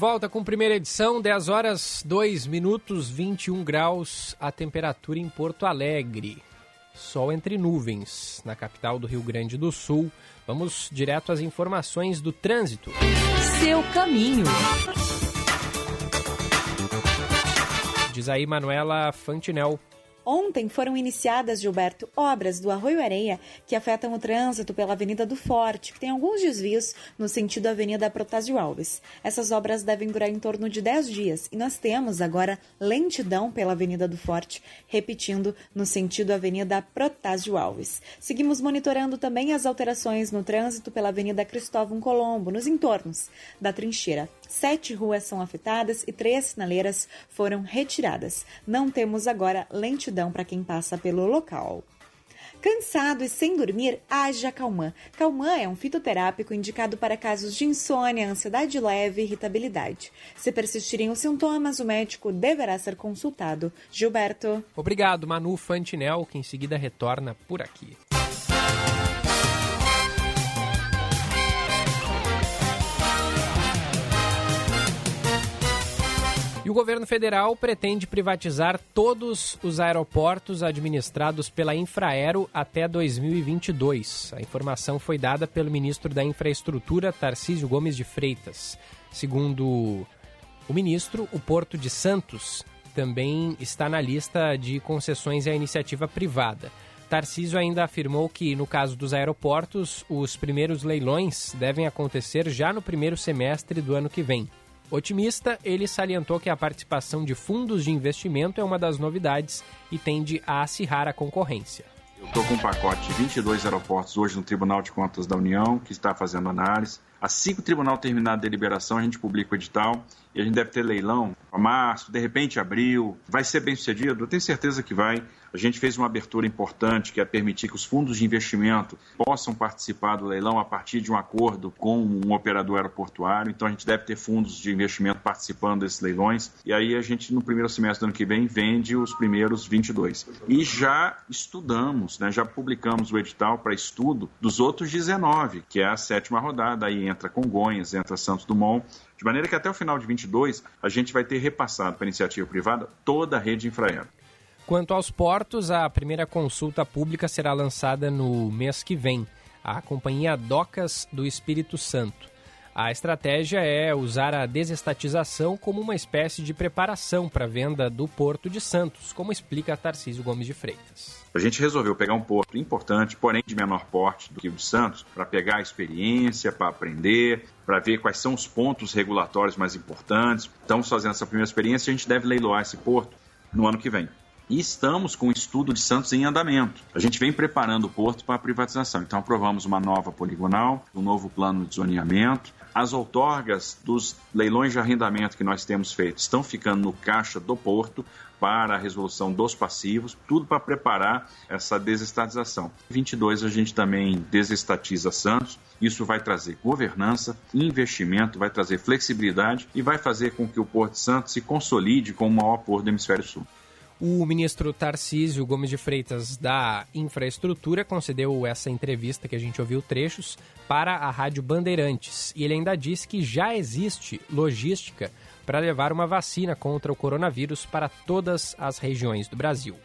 Volta com primeira edição, 10 horas 2 minutos 21 graus a temperatura em Porto Alegre. Sol entre nuvens na capital do Rio Grande do Sul. Vamos direto às informações do trânsito. Seu caminho. Diz aí Manuela Fantinel. Ontem foram iniciadas, Gilberto, obras do Arroio Areia que afetam o trânsito pela Avenida do Forte, que tem alguns desvios no sentido Avenida Protásio Alves. Essas obras devem durar em torno de 10 dias e nós temos agora lentidão pela Avenida do Forte, repetindo no sentido Avenida Protásio Alves. Seguimos monitorando também as alterações no trânsito pela Avenida Cristóvão Colombo, nos entornos da trincheira. Sete ruas são afetadas e três sinaleiras foram retiradas. Não temos agora lentidão para quem passa pelo local. Cansado e sem dormir, haja Calmã. Calmã é um fitoterápico indicado para casos de insônia, ansiedade leve e irritabilidade. Se persistirem os sintomas, o médico deverá ser consultado. Gilberto. Obrigado, Manu Fantinel, que em seguida retorna por aqui. E o governo federal pretende privatizar todos os aeroportos administrados pela Infraero até 2022. A informação foi dada pelo ministro da Infraestrutura, Tarcísio Gomes de Freitas. Segundo o ministro, o Porto de Santos também está na lista de concessões à iniciativa privada. Tarcísio ainda afirmou que, no caso dos aeroportos, os primeiros leilões devem acontecer já no primeiro semestre do ano que vem. Otimista, ele salientou que a participação de fundos de investimento é uma das novidades e tende a acirrar a concorrência. Eu estou com um pacote de 22 aeroportos hoje no Tribunal de Contas da União, que está fazendo análise. Assim que o tribunal terminar a deliberação, a gente publica o edital e a gente deve ter leilão para março, de repente abril. Vai ser bem sucedido? Eu tenho certeza que vai. A gente fez uma abertura importante que é permitir que os fundos de investimento possam participar do leilão a partir de um acordo com um operador aeroportuário. Então a gente deve ter fundos de investimento participando desses leilões. E aí a gente, no primeiro semestre do ano que vem, vende os primeiros 22. E já estudamos, né, já publicamos o edital para estudo dos outros 19, que é a sétima rodada. Aí entra Congonhas, entra Santos Dumont. De maneira que até o final de 22 a gente vai ter repassado para a iniciativa privada toda a rede infraero. Quanto aos portos, a primeira consulta pública será lançada no mês que vem. A companhia Docas do Espírito Santo. A estratégia é usar a desestatização como uma espécie de preparação para a venda do Porto de Santos, como explica Tarcísio Gomes de Freitas. A gente resolveu pegar um porto importante, porém de menor porte do que o de Santos, para pegar a experiência, para aprender, para ver quais são os pontos regulatórios mais importantes. Estamos fazendo essa primeira experiência e a gente deve leiloar esse porto no ano que vem e estamos com o estudo de Santos em andamento. A gente vem preparando o porto para a privatização. Então, aprovamos uma nova poligonal, um novo plano de zoneamento. As outorgas dos leilões de arrendamento que nós temos feito estão ficando no caixa do porto para a resolução dos passivos, tudo para preparar essa desestatização. Em 22 a gente também desestatiza Santos. Isso vai trazer governança, investimento, vai trazer flexibilidade e vai fazer com que o Porto de Santos se consolide como o maior porto do Hemisfério Sul. O ministro Tarcísio Gomes de Freitas da Infraestrutura concedeu essa entrevista que a gente ouviu trechos para a Rádio Bandeirantes. E ele ainda disse que já existe logística para levar uma vacina contra o coronavírus para todas as regiões do Brasil.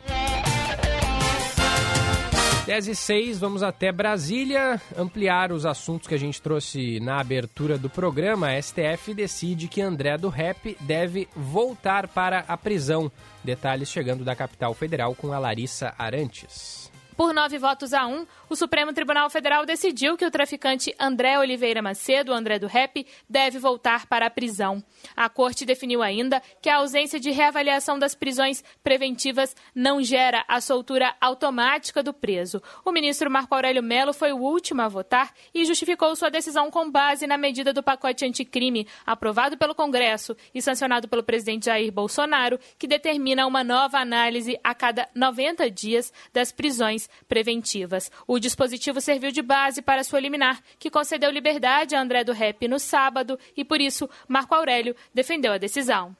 10 e 6, vamos até Brasília ampliar os assuntos que a gente trouxe na abertura do programa. A STF decide que André do Rep deve voltar para a prisão. Detalhes chegando da capital federal com a Larissa Arantes. Por nove votos a um, o Supremo Tribunal Federal decidiu que o traficante André Oliveira Macedo, André do Rep, deve voltar para a prisão. A corte definiu ainda que a ausência de reavaliação das prisões preventivas não gera a soltura automática do preso. O ministro Marco Aurélio Melo foi o último a votar e justificou sua decisão com base na medida do pacote anticrime aprovado pelo Congresso e sancionado pelo presidente Jair Bolsonaro, que determina uma nova análise a cada 90 dias das prisões preventivas. O dispositivo serviu de base para sua liminar, que concedeu liberdade a André do Rep no sábado e, por isso, Marco Aurélio defendeu a decisão.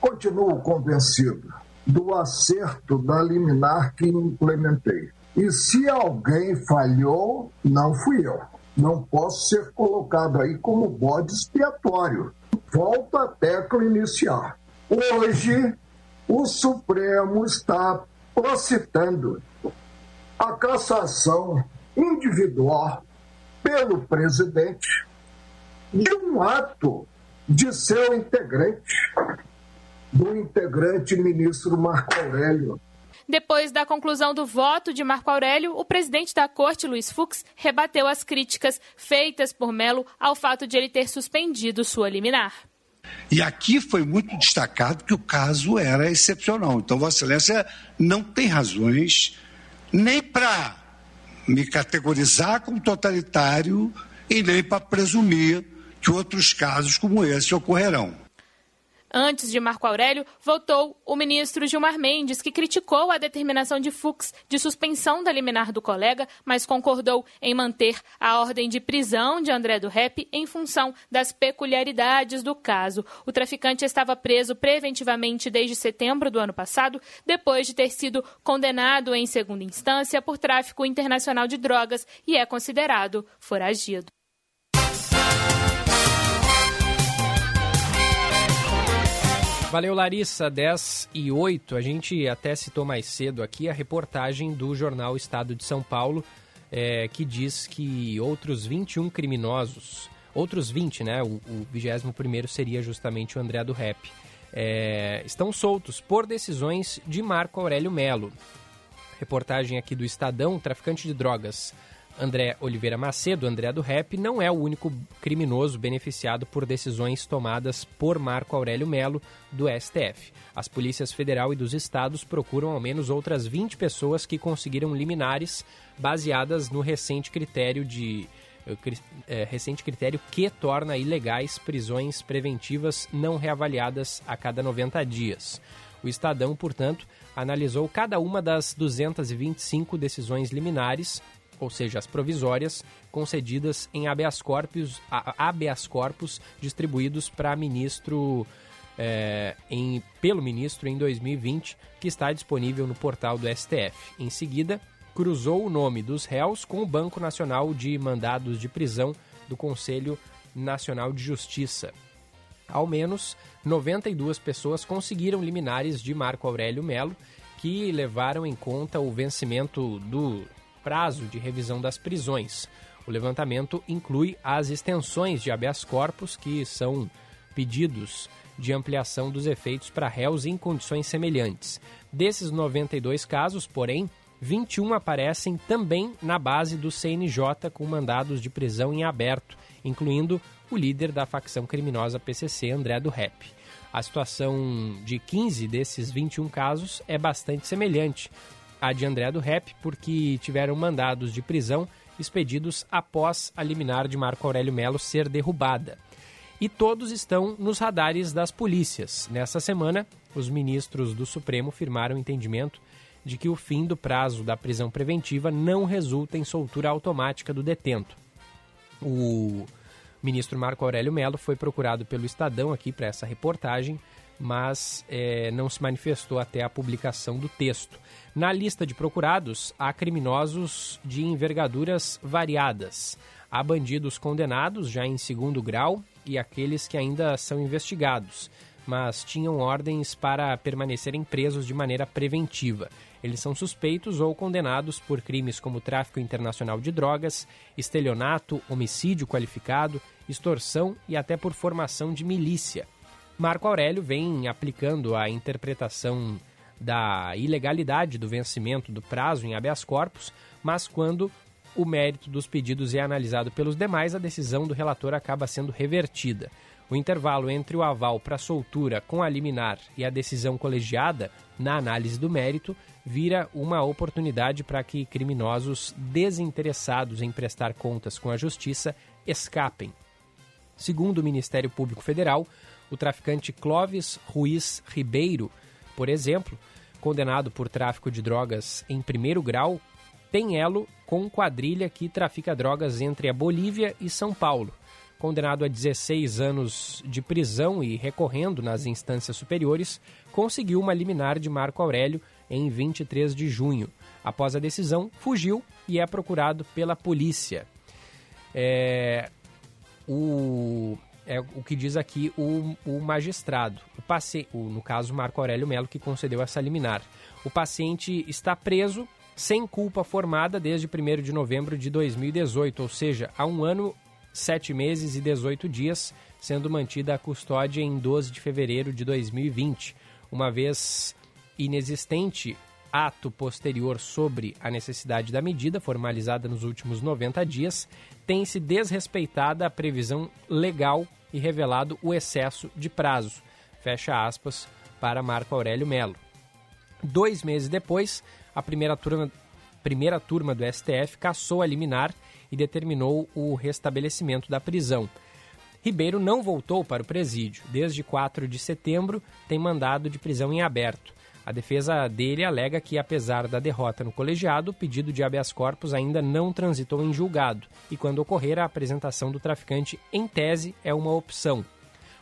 Continuo convencido do acerto da liminar que implementei. E se alguém falhou, não fui eu. Não posso ser colocado aí como bode expiatório. Volta à tecla inicial. Hoje, o Supremo está procitando a cassação individual pelo presidente de um ato de seu integrante, do integrante ministro Marco Aurélio. Depois da conclusão do voto de Marco Aurélio, o presidente da corte, Luiz Fux, rebateu as críticas feitas por Melo ao fato de ele ter suspendido sua liminar. E aqui foi muito destacado que o caso era excepcional. Então, Vossa Excelência não tem razões nem para me categorizar como totalitário e nem para presumir que outros casos como esse ocorrerão. Antes de Marco Aurélio, votou o ministro Gilmar Mendes, que criticou a determinação de Fux de suspensão da liminar do colega, mas concordou em manter a ordem de prisão de André do Rep em função das peculiaridades do caso. O traficante estava preso preventivamente desde setembro do ano passado, depois de ter sido condenado em segunda instância por tráfico internacional de drogas e é considerado foragido. Valeu, Larissa. 10 e 8. A gente até citou mais cedo aqui a reportagem do jornal Estado de São Paulo, é, que diz que outros 21 criminosos, outros 20, né? O, o 21 seria justamente o André do Rap, é, estão soltos por decisões de Marco Aurélio Melo. Reportagem aqui do Estadão, traficante de drogas André Oliveira Macedo, André do Rep, não é o único criminoso beneficiado por decisões tomadas por Marco Aurélio Melo, do STF. As polícias federal e dos estados procuram ao menos outras 20 pessoas que conseguiram liminares baseadas no recente critério de é, recente critério que torna ilegais prisões preventivas não reavaliadas a cada 90 dias. O Estadão, portanto, analisou cada uma das 225 decisões liminares, ou seja, as provisórias, concedidas em habeas corpus, habeas corpus distribuídos para ministro é, em, pelo ministro em 2020, que está disponível no portal do STF. Em seguida, cruzou o nome dos réus com o Banco Nacional de Mandados de Prisão do Conselho Nacional de Justiça. Ao menos 92 pessoas conseguiram liminares de Marco Aurélio Melo, que levaram em conta o vencimento do prazo de revisão das prisões. O levantamento inclui as extensões de habeas corpus, que são pedidos de ampliação dos efeitos para réus em condições semelhantes. Desses 92 casos, porém, 21 aparecem também na base do CNJ com mandados de prisão em aberto, incluindo o líder da facção criminosa PCC, André do Rep. A situação de 15 desses 21 casos é bastante semelhante à de André do Rep, porque tiveram mandados de prisão expedidos após a liminar de Marco Aurélio Melo ser derrubada. E todos estão nos radares das polícias. Nessa semana, os ministros do Supremo firmaram entendimento de que o fim do prazo da prisão preventiva não resulta em soltura automática do detento. O ministro Marco Aurélio Melo foi procurado pelo Estadão aqui para essa reportagem, mas é, não se manifestou até a publicação do texto. Na lista de procurados, há criminosos de envergaduras variadas. Há bandidos condenados já em segundo grau e aqueles que ainda são investigados, mas tinham ordens para permanecerem presos de maneira preventiva. Eles são suspeitos ou condenados por crimes como tráfico internacional de drogas, estelionato, homicídio qualificado, extorsão e até por formação de milícia. Marco Aurélio vem aplicando a interpretação da ilegalidade do vencimento do prazo em habeas corpus, mas quando o mérito dos pedidos é analisado pelos demais, a decisão do relator acaba sendo revertida. O intervalo entre o aval para soltura com a liminar e a decisão colegiada, na análise do mérito, vira uma oportunidade para que criminosos desinteressados em prestar contas com a justiça escapem. Segundo o Ministério Público Federal, o traficante Clóvis Ruiz Ribeiro, por exemplo, condenado por tráfico de drogas em primeiro grau, tem elo com quadrilha que trafica drogas entre a Bolívia e São Paulo condenado a 16 anos de prisão e recorrendo nas instâncias superiores, conseguiu uma liminar de Marco Aurélio em 23 de junho. Após a decisão, fugiu e é procurado pela polícia. É, o, é o que diz aqui o, o magistrado, o paci, o, no caso Marco Aurélio Melo, que concedeu essa liminar. O paciente está preso sem culpa formada desde 1 de novembro de 2018, ou seja, há um ano sete meses e 18 dias, sendo mantida a custódia em 12 de fevereiro de 2020, uma vez inexistente ato posterior sobre a necessidade da medida, formalizada nos últimos 90 dias, tem-se desrespeitada a previsão legal e revelado o excesso de prazo. Fecha aspas para Marco Aurélio Melo. Dois meses depois, a primeira turma, primeira turma do STF cassou a liminar e determinou o restabelecimento da prisão. Ribeiro não voltou para o presídio. Desde 4 de setembro, tem mandado de prisão em aberto. A defesa dele alega que, apesar da derrota no colegiado, o pedido de habeas corpus ainda não transitou em julgado e, quando ocorrer a apresentação do traficante em tese, é uma opção.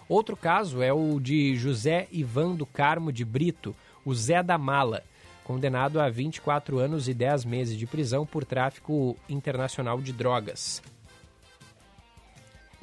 Outro caso é o de José Ivan do Carmo de Brito, o Zé da Mala condenado a 24 anos e 10 meses de prisão por tráfico internacional de drogas.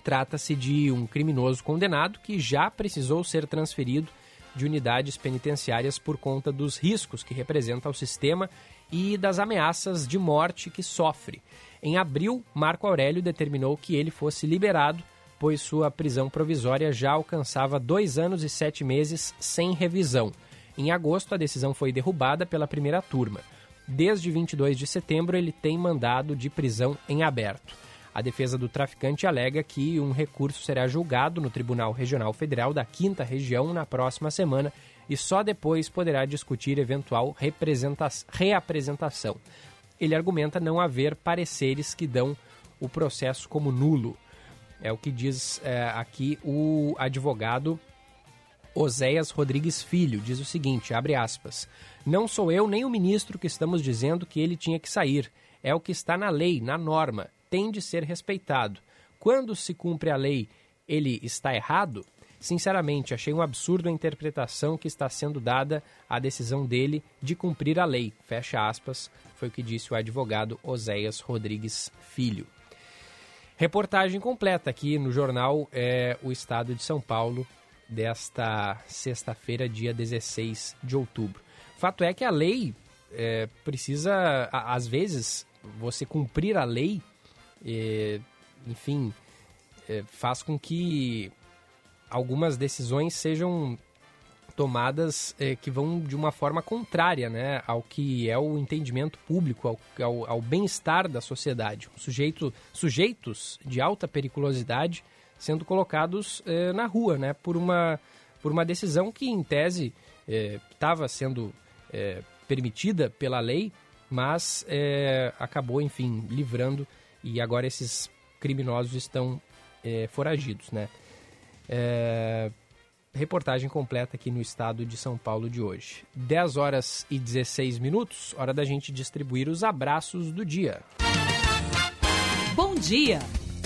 Trata-se de um criminoso condenado que já precisou ser transferido de unidades penitenciárias por conta dos riscos que representa ao sistema e das ameaças de morte que sofre. Em abril, Marco Aurélio determinou que ele fosse liberado, pois sua prisão provisória já alcançava dois anos e sete meses sem revisão. Em agosto, a decisão foi derrubada pela primeira turma. Desde 22 de setembro, ele tem mandado de prisão em aberto. A defesa do traficante alega que um recurso será julgado no Tribunal Regional Federal da Quinta Região na próxima semana e só depois poderá discutir eventual reapresentação. Ele argumenta não haver pareceres que dão o processo como nulo. É o que diz é, aqui o advogado Oséias Rodrigues Filho. Diz o seguinte: abre aspas. Não sou eu nem o ministro que estamos dizendo que ele tinha que sair. É o que está na lei, na norma. Tem de ser respeitado. Quando se cumpre a lei, ele está errado? Sinceramente, achei um absurdo a interpretação que está sendo dada à decisão dele de cumprir a lei. Fecha aspas, foi o que disse o advogado Oséias Rodrigues Filho. Reportagem completa aqui no jornal é, O Estado de São Paulo, desta sexta-feira, dia 16 de outubro. Fato é que a lei é, precisa, às vezes, você cumprir a lei, é, enfim, é, faz com que algumas decisões sejam tomadas é, que vão de uma forma contrária né, ao que é o entendimento público, ao, ao, ao bem-estar da sociedade. Sujeito, sujeitos de alta periculosidade sendo colocados na rua né, por, uma, por uma decisão que, em tese, estava sendo permitida pela lei, mas acabou, enfim, livrando e agora esses criminosos estão foragidos, né? É, reportagem completa aqui no estado de São Paulo de hoje. 10 horas e 16 minutos, hora da gente distribuir os abraços do dia. Bom dia!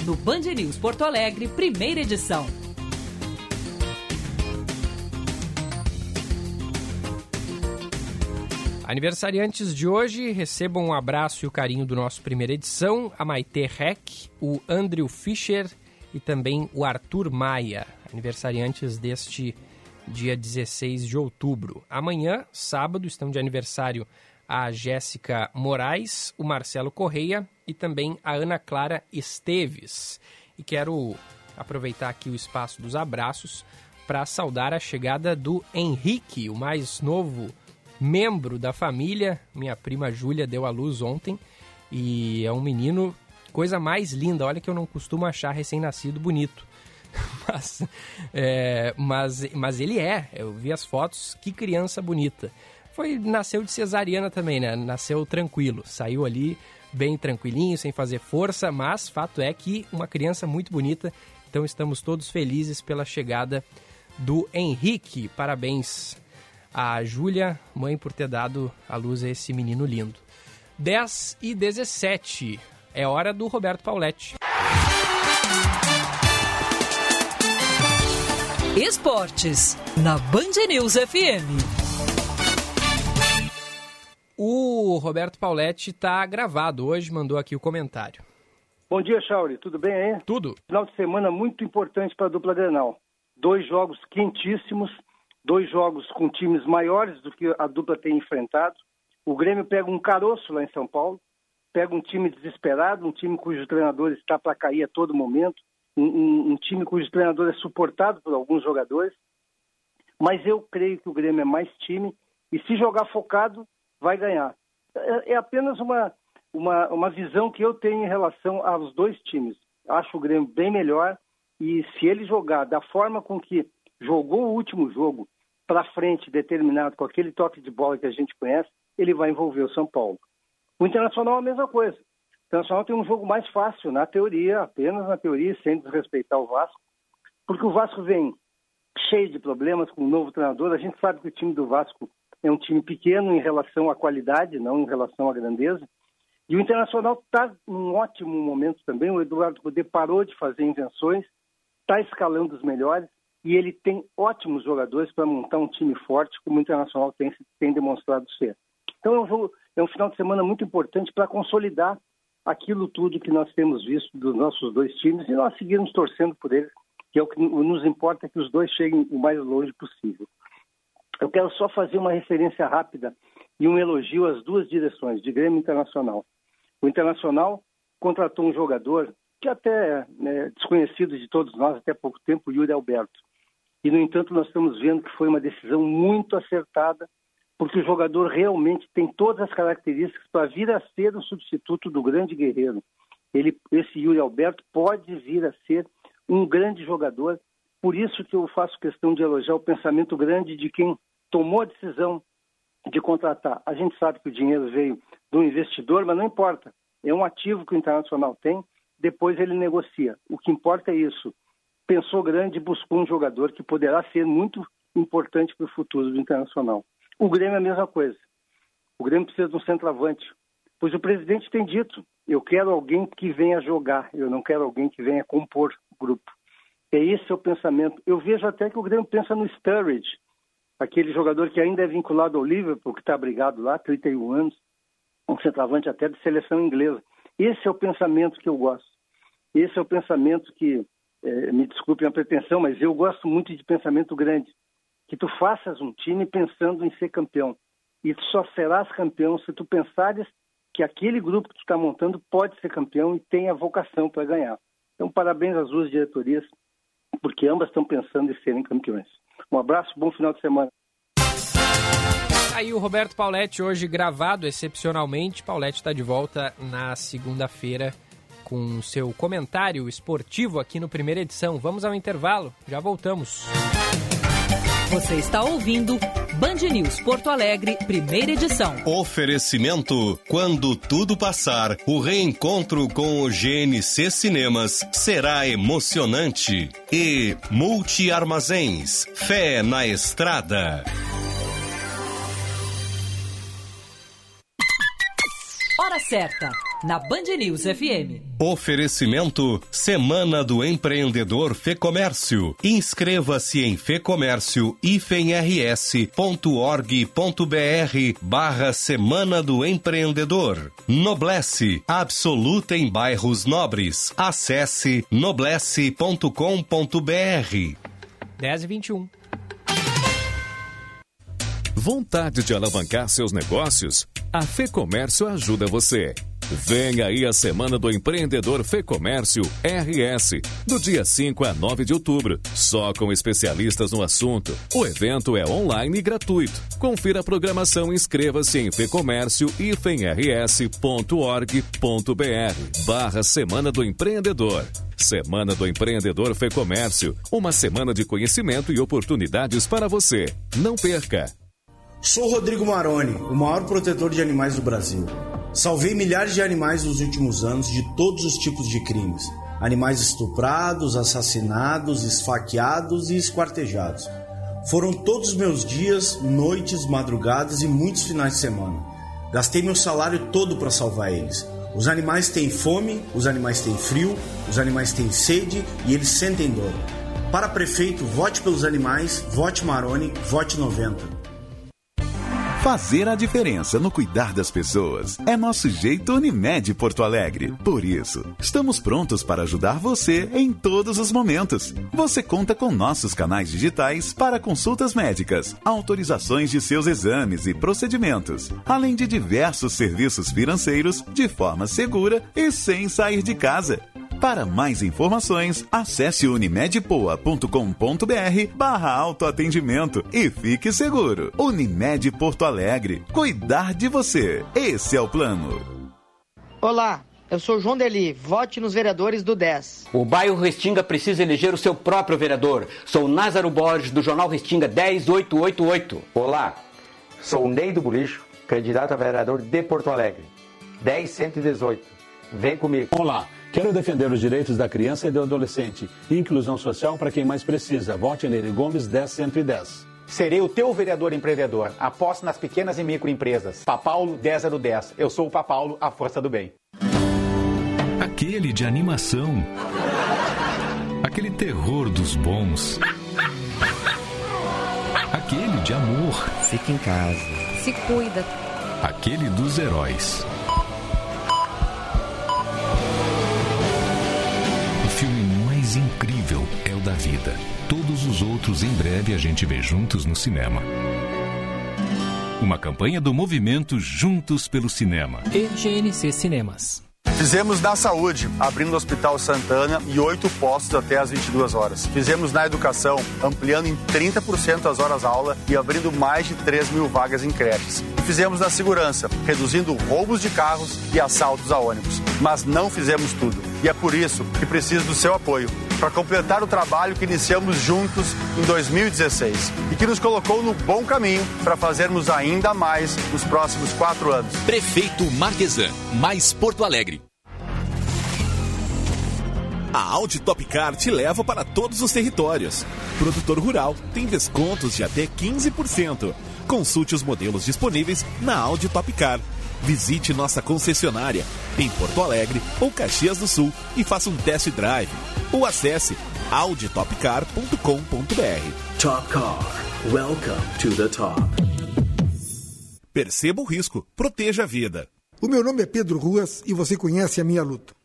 No Band News Porto Alegre, primeira edição. Aniversariantes de hoje recebam um abraço e o carinho do nosso primeira edição, a Maite Reck, o Andrew Fischer e também o Arthur Maia, aniversariantes deste dia 16 de outubro. Amanhã, sábado, estão de aniversário a Jéssica Moraes, o Marcelo Correia e também a Ana Clara Esteves. E quero aproveitar aqui o espaço dos abraços para saudar a chegada do Henrique, o mais novo membro da família. Minha prima Júlia deu à luz ontem e é um menino Coisa mais linda, olha que eu não costumo achar recém-nascido bonito. Mas, é, mas, mas ele é, eu vi as fotos, que criança bonita. Foi, nasceu de cesariana também, né? Nasceu tranquilo, saiu ali bem tranquilinho, sem fazer força, mas fato é que uma criança muito bonita. Então estamos todos felizes pela chegada do Henrique. Parabéns a Júlia, mãe, por ter dado à luz a esse menino lindo. 10 e 17. É hora do Roberto Pauletti. Esportes, na Band News FM. O Roberto Pauletti está gravado hoje, mandou aqui o comentário. Bom dia, Chauri. Tudo bem aí? Tudo. Final de semana muito importante para a dupla Grenal. Dois jogos quentíssimos, dois jogos com times maiores do que a dupla tem enfrentado. O Grêmio pega um caroço lá em São Paulo pega um time desesperado, um time cujo treinador está para cair a todo momento, um, um, um, time cujo treinador é suportado por alguns jogadores. Mas eu creio que o Grêmio é mais time e se jogar focado, vai ganhar. É, é apenas uma, uma, uma visão que eu tenho em relação aos dois times. Acho o Grêmio bem melhor e se ele jogar da forma com que jogou o último jogo, para frente, determinado, com aquele toque de bola que a gente conhece, ele vai envolver o São Paulo. O Internacional é a mesma coisa. O Internacional tem um jogo mais fácil, na teoria, apenas na teoria, sem desrespeitar o Vasco, porque o Vasco vem cheio de problemas com o novo treinador. A gente sabe que o time do Vasco é um time pequeno em relação à qualidade, não em relação à grandeza. E o Internacional está num ótimo momento também. O Eduardo Cudê parou de fazer invenções, está escalando os melhores e ele tem ótimos jogadores para montar um time forte, como o Internacional tem, tem demonstrado ser. Então é um jogo, é um final de semana muito importante para consolidar aquilo tudo que nós temos visto dos nossos dois times e nós seguirmos torcendo por eles, que é o que nos importa é que os dois cheguem o mais longe possível. Eu quero só fazer uma referência rápida e um elogio às duas direções, de Grêmio Internacional. O Internacional contratou um jogador que até é desconhecido de todos nós até pouco tempo, Yuri Alberto. E, no entanto, nós estamos vendo que foi uma decisão muito acertada porque o jogador realmente tem todas as características para vir a ser o substituto do grande guerreiro. Ele, esse Yuri Alberto pode vir a ser um grande jogador, por isso que eu faço questão de elogiar o pensamento grande de quem tomou a decisão de contratar. A gente sabe que o dinheiro veio do investidor, mas não importa. É um ativo que o Internacional tem depois ele negocia. O que importa é isso. Pensou grande e buscou um jogador que poderá ser muito importante para o futuro do Internacional. O Grêmio é a mesma coisa. O Grêmio precisa de um centroavante. Pois o presidente tem dito: eu quero alguém que venha jogar, eu não quero alguém que venha compor o grupo. É esse o pensamento. Eu vejo até que o Grêmio pensa no Sturridge, aquele jogador que ainda é vinculado ao Liverpool, que está brigado lá, 31 anos, um centroavante até de seleção inglesa. Esse é o pensamento que eu gosto. Esse é o pensamento que, é, me desculpe a pretensão, mas eu gosto muito de pensamento grande. Que tu faças um time pensando em ser campeão. E tu só serás campeão se tu pensares que aquele grupo que tu está montando pode ser campeão e tem a vocação para ganhar. Então, parabéns às duas diretorias, porque ambas estão pensando em serem campeões. Um abraço, bom final de semana. Aí o Roberto Pauletti, hoje gravado excepcionalmente. Pauletti está de volta na segunda-feira com seu comentário esportivo aqui no primeira edição. Vamos ao intervalo, já voltamos. Você está ouvindo Band News Porto Alegre, primeira edição. Oferecimento: quando tudo passar, o reencontro com o GNC Cinemas será emocionante. E Multi Armazéns, fé na estrada. Hora certa, na Band News FM. Oferecimento: Semana do Empreendedor Fecomércio. Inscreva-se em fecomércio-rs.org.br barra Semana do Empreendedor. Noblesse, absoluta em bairros nobres. Acesse noblesse.com.br. 10 e 21. Vontade de alavancar seus negócios? A Fecomércio ajuda você. Vem aí a Semana do Empreendedor Fecomércio RS, do dia 5 a 9 de outubro, só com especialistas no assunto. O evento é online e gratuito. Confira a programação e inscreva-se em fecomércio-rs.org.br barra Semana do Empreendedor. Semana do Empreendedor Fecomércio, uma semana de conhecimento e oportunidades para você. Não perca! Sou Rodrigo Maroni, o maior protetor de animais do Brasil. Salvei milhares de animais nos últimos anos de todos os tipos de crimes: animais estuprados, assassinados, esfaqueados e esquartejados. Foram todos meus dias, noites, madrugadas e muitos finais de semana. Gastei meu salário todo para salvar eles. Os animais têm fome, os animais têm frio, os animais têm sede e eles sentem dor. Para prefeito, vote pelos animais, vote Maroni, vote 90. Fazer a diferença no cuidar das pessoas é nosso jeito Unimed Porto Alegre. Por isso, estamos prontos para ajudar você em todos os momentos. Você conta com nossos canais digitais para consultas médicas, autorizações de seus exames e procedimentos, além de diversos serviços financeiros de forma segura e sem sair de casa. Para mais informações, acesse unimedpoa.com.br barra autoatendimento e fique seguro. Unimed Porto Alegre. Cuidar de você. Esse é o plano. Olá, eu sou João Deli. Vote nos vereadores do 10. O bairro Restinga precisa eleger o seu próprio vereador. Sou Názaro Borges, do Jornal Restinga 10888. Olá, sou o Ney do Bulicho, candidato a vereador de Porto Alegre. 10118. Vem comigo. Olá. Quero defender os direitos da criança e do adolescente e inclusão social para quem mais precisa. Vote nele Gomes 10110. Serei o teu vereador empreendedor. Aposto nas pequenas e microempresas. Papaulo 10010. Eu sou o Papaulo, a força do bem. Aquele de animação. Aquele terror dos bons. Aquele de amor. Fica em casa. Se cuida. Aquele dos heróis. Mais incrível é o da vida. Todos os outros em breve a gente vê juntos no cinema. Uma campanha do movimento Juntos pelo Cinema. E GNC Cinemas. Fizemos na saúde, abrindo o Hospital Santana e oito postos até às 22 horas. Fizemos na educação, ampliando em 30% as horas-aula e abrindo mais de 3 mil vagas em creches. E fizemos na segurança, reduzindo roubos de carros e assaltos a ônibus. Mas não fizemos tudo. E é por isso que preciso do seu apoio para completar o trabalho que iniciamos juntos em 2016 e que nos colocou no bom caminho para fazermos ainda mais nos próximos quatro anos. Prefeito Marquesan, mais Porto Alegre. A Audi Top Car te leva para todos os territórios. Produtor rural tem descontos de até 15%. Consulte os modelos disponíveis na Audi Top Car. Visite nossa concessionária em Porto Alegre ou Caxias do Sul e faça um test drive. Ou acesse auditopcar.com.br. Top Car. Welcome to the top. Perceba o risco, proteja a vida. O meu nome é Pedro Ruas e você conhece a minha luta.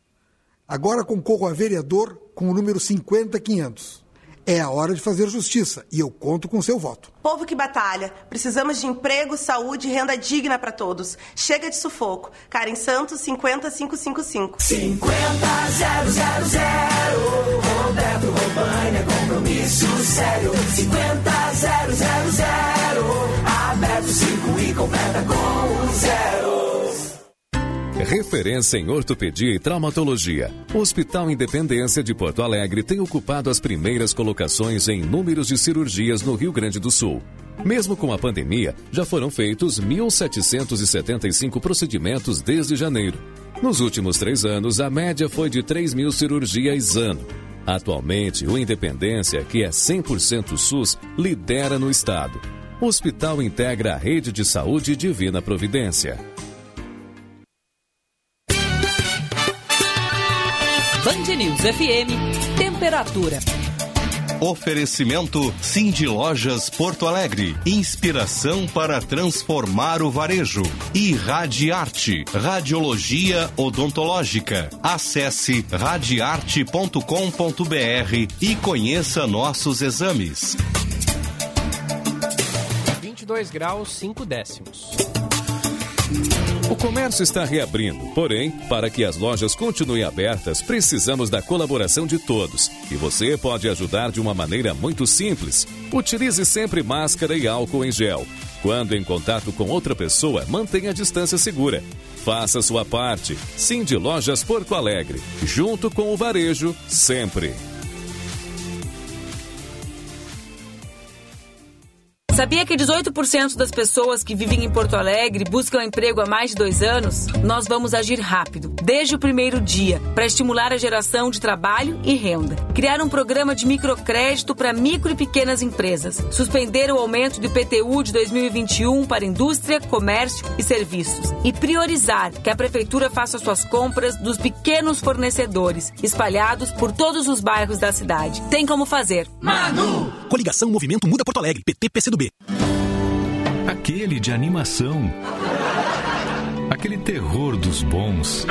Agora concorro a vereador com o número 50500. É a hora de fazer justiça e eu conto com seu voto. Povo que batalha. Precisamos de emprego, saúde e renda digna para todos. Chega de sufoco. Karen Santos, 50555. 50000. Roberto Robaina, compromisso sério. 50000. Aberto 5 e completa com o zero. Referência em ortopedia e traumatologia. O Hospital Independência de Porto Alegre tem ocupado as primeiras colocações em números de cirurgias no Rio Grande do Sul. Mesmo com a pandemia, já foram feitos 1.775 procedimentos desde janeiro. Nos últimos três anos, a média foi de 3 mil cirurgias ano. Atualmente, o Independência, que é 100% SUS, lidera no estado. O hospital integra a rede de saúde Divina Providência. Band News FM, temperatura. Oferecimento Cindy Lojas Porto Alegre. Inspiração para transformar o varejo. E Radiarte, Radiologia Odontológica. Acesse radiarte.com.br e conheça nossos exames. 22 graus 5 décimos. O comércio está reabrindo, porém, para que as lojas continuem abertas, precisamos da colaboração de todos. E você pode ajudar de uma maneira muito simples. Utilize sempre máscara e álcool em gel. Quando em contato com outra pessoa, mantenha a distância segura. Faça sua parte. Sim de Lojas Porto Alegre. Junto com o varejo, sempre. Sabia que 18% das pessoas que vivem em Porto Alegre buscam emprego há mais de dois anos? Nós vamos agir rápido, desde o primeiro dia, para estimular a geração de trabalho e renda. Criar um programa de microcrédito para micro e pequenas empresas. Suspender o aumento do IPTU de 2021 para indústria, comércio e serviços. E priorizar que a Prefeitura faça suas compras dos pequenos fornecedores, espalhados por todos os bairros da cidade. Tem como fazer. Manu! Coligação Movimento Muda Porto Alegre, PT, PCdoB. Aquele de animação. Aquele terror dos bons.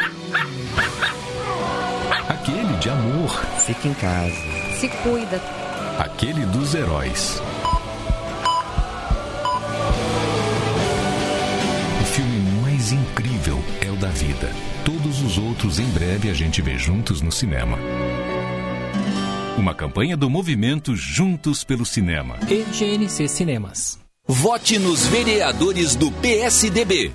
Aquele de amor. Fica em casa. Se cuida. Aquele dos heróis. O filme mais incrível é o da vida. Todos os outros em breve a gente vê juntos no cinema. Uma campanha do movimento Juntos pelo Cinema. E GNC Cinemas. Vote nos vereadores do PSDB.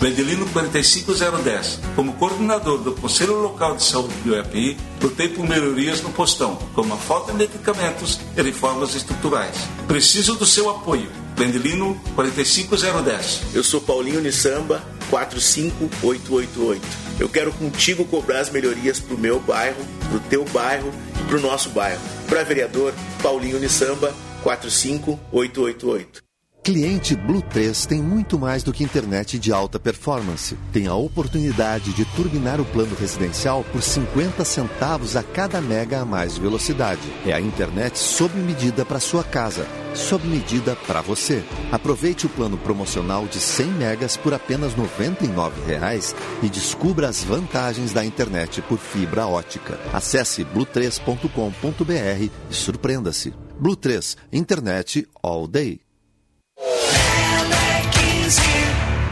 Vendelino 45010. Como coordenador do Conselho Local de Saúde do EPI, lutei por melhorias no postão, como a falta de medicamentos e reformas estruturais. Preciso do seu apoio. Vendelino 45010. Eu sou Paulinho Nissamba 45888. Eu quero contigo cobrar as melhorias pro meu bairro, pro teu bairro e pro nosso bairro. Para vereador Paulinho Nissamba 45888. Cliente Blue 3 tem muito mais do que internet de alta performance. Tem a oportunidade de turbinar o plano residencial por 50 centavos a cada mega a mais de velocidade. É a internet sob medida para sua casa, sob medida para você. Aproveite o plano promocional de 100 megas por apenas R$ 99,00 e descubra as vantagens da internet por fibra ótica. Acesse blue3.com.br e surpreenda-se. Blue 3, internet all day.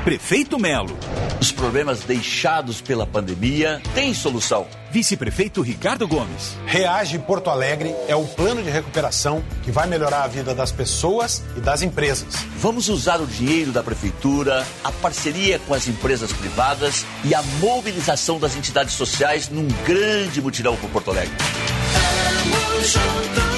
Prefeito Melo. Os problemas deixados pela pandemia têm solução. Vice-prefeito Ricardo Gomes. Reage Porto Alegre é o plano de recuperação que vai melhorar a vida das pessoas e das empresas. Vamos usar o dinheiro da prefeitura, a parceria com as empresas privadas e a mobilização das entidades sociais num grande mutirão por Porto Alegre. Tamo junto,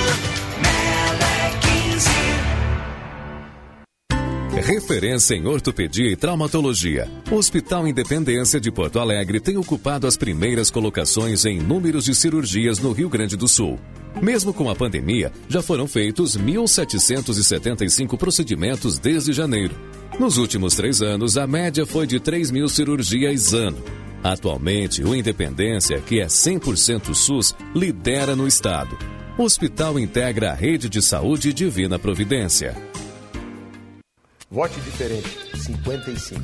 Referência em ortopedia e traumatologia. O Hospital Independência de Porto Alegre tem ocupado as primeiras colocações em números de cirurgias no Rio Grande do Sul. Mesmo com a pandemia, já foram feitos 1.775 procedimentos desde janeiro. Nos últimos três anos, a média foi de 3 mil cirurgias ano. Atualmente, o Independência, que é 100% SUS, lidera no estado. O hospital integra a rede de saúde Divina Providência. Vote diferente. 55.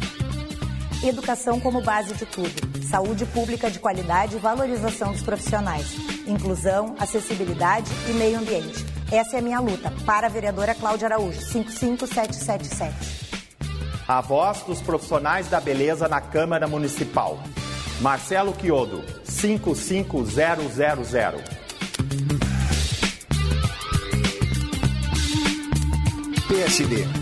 Educação como base de tudo. Saúde pública de qualidade e valorização dos profissionais. Inclusão, acessibilidade e meio ambiente. Essa é a minha luta. Para a vereadora Cláudia Araújo, 55777. A voz dos profissionais da beleza na Câmara Municipal. Marcelo Quiodo, 55000. PSD.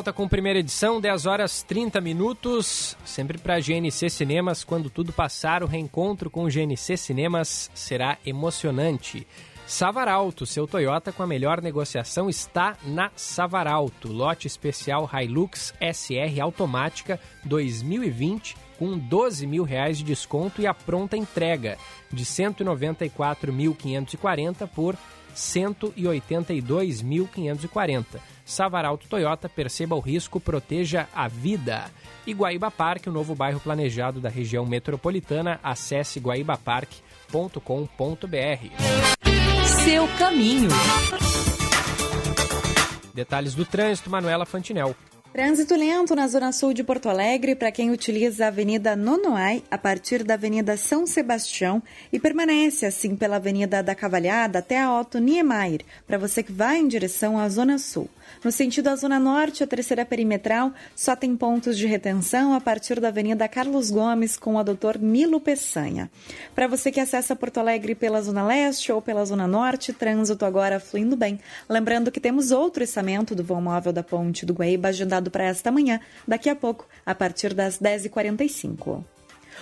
Volta com primeira edição, 10 horas 30 minutos, sempre para GNC Cinemas. Quando tudo passar, o reencontro com GNC Cinemas será emocionante. Savaralto, seu Toyota com a melhor negociação está na Savaralto. Lote especial Hilux SR automática 2020 com 12 mil reais de desconto e a pronta entrega de 194.540 por 182.540. Savaralto Toyota, perceba o risco, proteja a vida. E Guaíba Parque, o novo bairro planejado da região metropolitana, acesse guaibaparque.com.br. Seu caminho. Detalhes do trânsito, Manuela Fantinel. Trânsito lento na zona sul de Porto Alegre para quem utiliza a Avenida Nonoai a partir da Avenida São Sebastião e permanece assim pela Avenida da Cavalhada até a Otto Niemeyer, para você que vai em direção à zona sul. No sentido da Zona Norte, a terceira perimetral só tem pontos de retenção a partir da Avenida Carlos Gomes com a Doutor Nilo Peçanha. Para você que acessa Porto Alegre pela Zona Leste ou pela Zona Norte, trânsito agora fluindo bem. Lembrando que temos outro içamento do vão móvel da Ponte do Guaíba agendado para esta manhã, daqui a pouco, a partir das 10h45.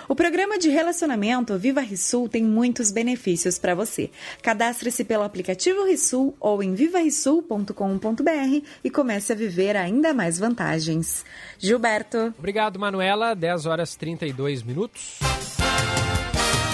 O programa de relacionamento Viva Rissul tem muitos benefícios para você. Cadastre-se pelo aplicativo Rissul ou em vivarissul.com.br e comece a viver ainda mais vantagens. Gilberto. Obrigado, Manuela. 10 horas 32 minutos.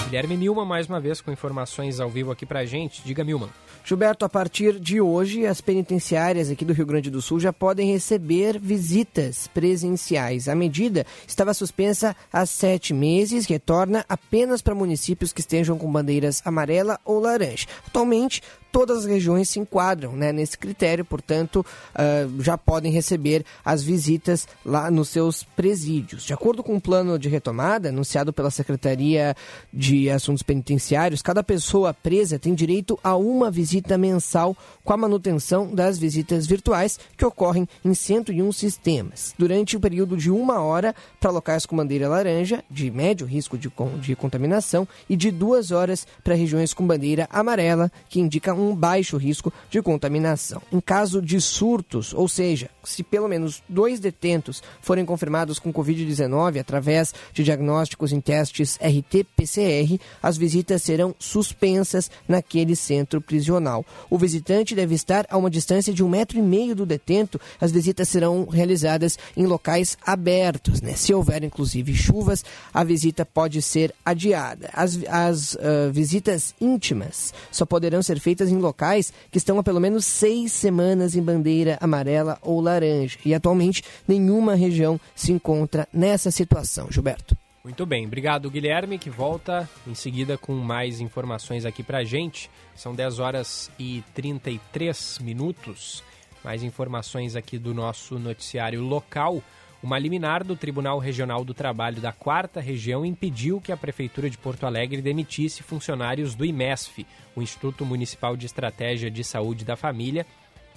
Guilherme Milman, mais uma vez, com informações ao vivo aqui pra gente. Diga, Milman. Gilberto, a partir de hoje, as penitenciárias aqui do Rio Grande do Sul já podem receber visitas presenciais. A medida estava suspensa há sete meses, retorna apenas para municípios que estejam com bandeiras amarela ou laranja. Atualmente, todas as regiões se enquadram né, nesse critério, portanto, uh, já podem receber as visitas lá nos seus presídios. De acordo com o plano de retomada anunciado pela Secretaria de Assuntos Penitenciários, cada pessoa presa tem direito a uma visita mensal com a manutenção das visitas virtuais que ocorrem em 101 sistemas. Durante o período de uma hora para locais com bandeira laranja, de médio risco de, de contaminação, e de duas horas para regiões com bandeira amarela, que indica um um baixo risco de contaminação. Em caso de surtos, ou seja, se pelo menos dois detentos forem confirmados com Covid-19 através de diagnósticos em testes RT-PCR, as visitas serão suspensas naquele centro prisional. O visitante deve estar a uma distância de um metro e meio do detento. As visitas serão realizadas em locais abertos. Né? Se houver, inclusive, chuvas, a visita pode ser adiada. As, as uh, visitas íntimas só poderão ser feitas em em locais que estão há pelo menos seis semanas em bandeira amarela ou laranja. E atualmente nenhuma região se encontra nessa situação. Gilberto. Muito bem, obrigado Guilherme, que volta em seguida com mais informações aqui pra gente. São 10 horas e 33 minutos. Mais informações aqui do nosso noticiário local. Uma liminar do Tribunal Regional do Trabalho da Quarta Região impediu que a Prefeitura de Porto Alegre demitisse funcionários do IMESF, o Instituto Municipal de Estratégia de Saúde da Família.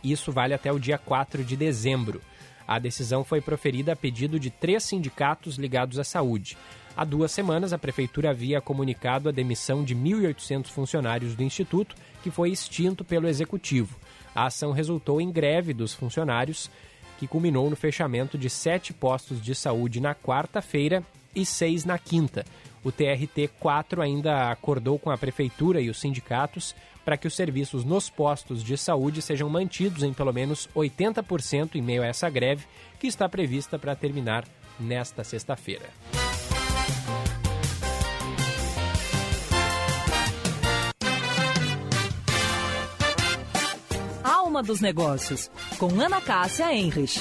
Isso vale até o dia 4 de dezembro. A decisão foi proferida a pedido de três sindicatos ligados à saúde. Há duas semanas, a Prefeitura havia comunicado a demissão de 1.800 funcionários do Instituto, que foi extinto pelo Executivo. A ação resultou em greve dos funcionários, que culminou no fechamento de sete postos de saúde na quarta-feira e seis na quinta. O TRT-4 ainda acordou com a Prefeitura e os sindicatos para que os serviços nos postos de saúde sejam mantidos em pelo menos 80% em meio a essa greve, que está prevista para terminar nesta sexta-feira. Dos Negócios, com Ana Cássia Enrich.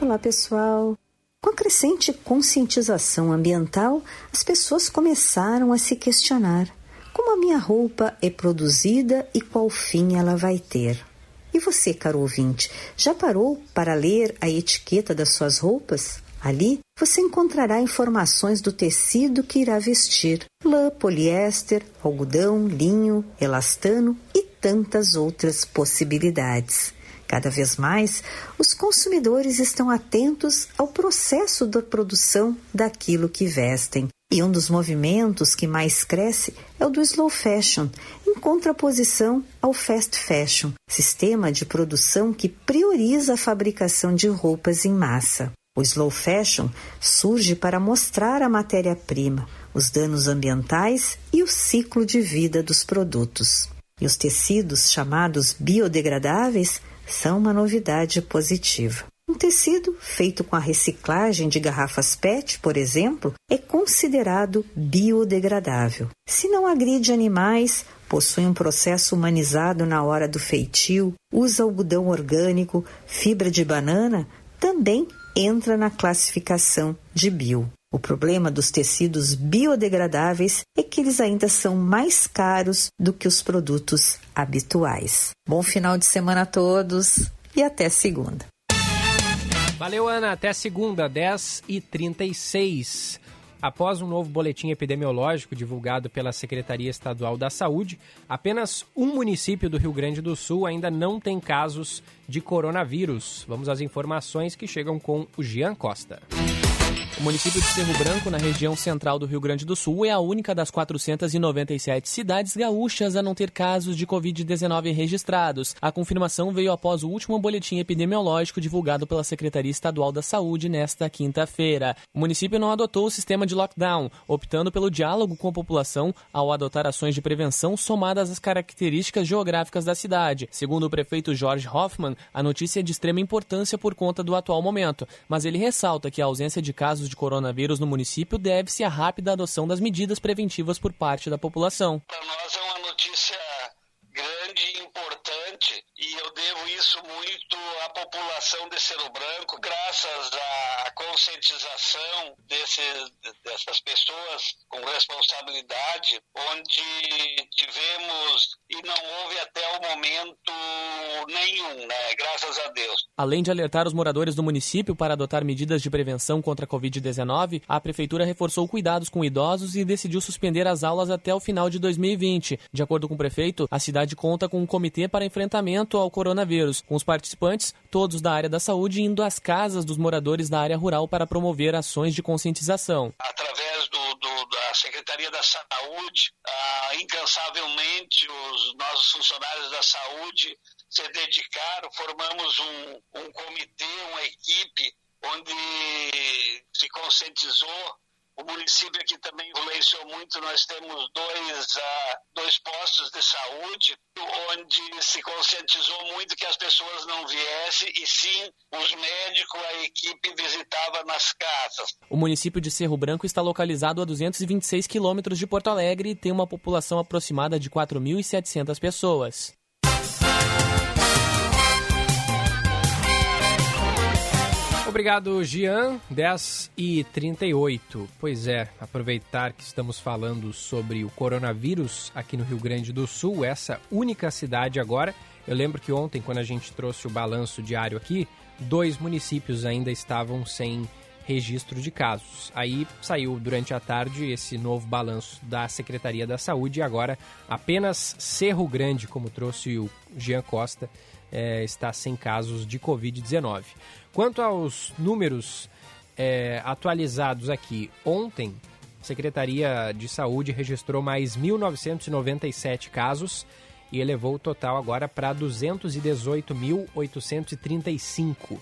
Olá, pessoal. Com a crescente conscientização ambiental, as pessoas começaram a se questionar como a minha roupa é produzida e qual fim ela vai ter. E você, caro ouvinte, já parou para ler a etiqueta das suas roupas? Ali você encontrará informações do tecido que irá vestir: lã, poliéster, algodão, linho, elastano e tantas outras possibilidades. Cada vez mais, os consumidores estão atentos ao processo da produção daquilo que vestem. E um dos movimentos que mais cresce é o do slow fashion, em contraposição ao fast fashion, sistema de produção que prioriza a fabricação de roupas em massa. O slow fashion surge para mostrar a matéria-prima, os danos ambientais e o ciclo de vida dos produtos. E os tecidos chamados biodegradáveis são uma novidade positiva. Um tecido feito com a reciclagem de garrafas PET, por exemplo, é considerado biodegradável. Se não agride animais, possui um processo humanizado na hora do feitio, usa algodão orgânico, fibra de banana, também entra na classificação de bio. O problema dos tecidos biodegradáveis é que eles ainda são mais caros do que os produtos habituais. Bom final de semana a todos e até segunda. Valeu, Ana. Até segunda, 10h36. Após um novo boletim epidemiológico divulgado pela Secretaria Estadual da Saúde, apenas um município do Rio Grande do Sul ainda não tem casos de coronavírus. Vamos às informações que chegam com o Jean Costa. O município de Cerro Branco, na região central do Rio Grande do Sul, é a única das 497 cidades gaúchas a não ter casos de Covid-19 registrados. A confirmação veio após o último boletim epidemiológico divulgado pela Secretaria Estadual da Saúde nesta quinta-feira. O município não adotou o sistema de lockdown, optando pelo diálogo com a população ao adotar ações de prevenção somadas às características geográficas da cidade. Segundo o prefeito Jorge Hoffman, a notícia é de extrema importância por conta do atual momento, mas ele ressalta que a ausência de casos de coronavírus no município deve-se à rápida adoção das medidas preventivas por parte da população. Para nós é uma notícia grande e importante e eu devo isso muito à população de Cerro Branco, graças à conscientização desses, dessas pessoas com responsabilidade, onde tivemos e não houve até o momento nenhum, né? Graças a Deus. Além de alertar os moradores do município para adotar medidas de prevenção contra a Covid-19, a prefeitura reforçou cuidados com idosos e decidiu suspender as aulas até o final de 2020. De acordo com o prefeito, a cidade conta com um comitê para enfrentamento ao coronavírus, com os participantes, todos da área da saúde, indo às casas dos moradores da área rural para promover ações de conscientização. Através do, do, da Secretaria da Saúde, ah, incansavelmente os nossos funcionários da saúde se dedicaram, formamos um, um comitê, uma equipe, onde se conscientizou o município aqui também influenciou muito. Nós temos dois, uh, dois postos de saúde, onde se conscientizou muito que as pessoas não viessem e sim os médicos, a equipe visitava nas casas. O município de Cerro Branco está localizado a 226 quilômetros de Porto Alegre e tem uma população aproximada de 4.700 pessoas. Obrigado, Gian. 10 e 38. Pois é, aproveitar que estamos falando sobre o coronavírus aqui no Rio Grande do Sul, essa única cidade agora. Eu lembro que ontem, quando a gente trouxe o balanço diário aqui, dois municípios ainda estavam sem registro de casos. Aí saiu durante a tarde esse novo balanço da Secretaria da Saúde e agora apenas Cerro Grande, como trouxe o Jean Costa, é, está sem casos de Covid-19. Quanto aos números é, atualizados aqui, ontem a Secretaria de Saúde registrou mais 1.997 casos e elevou o total agora para 218.835.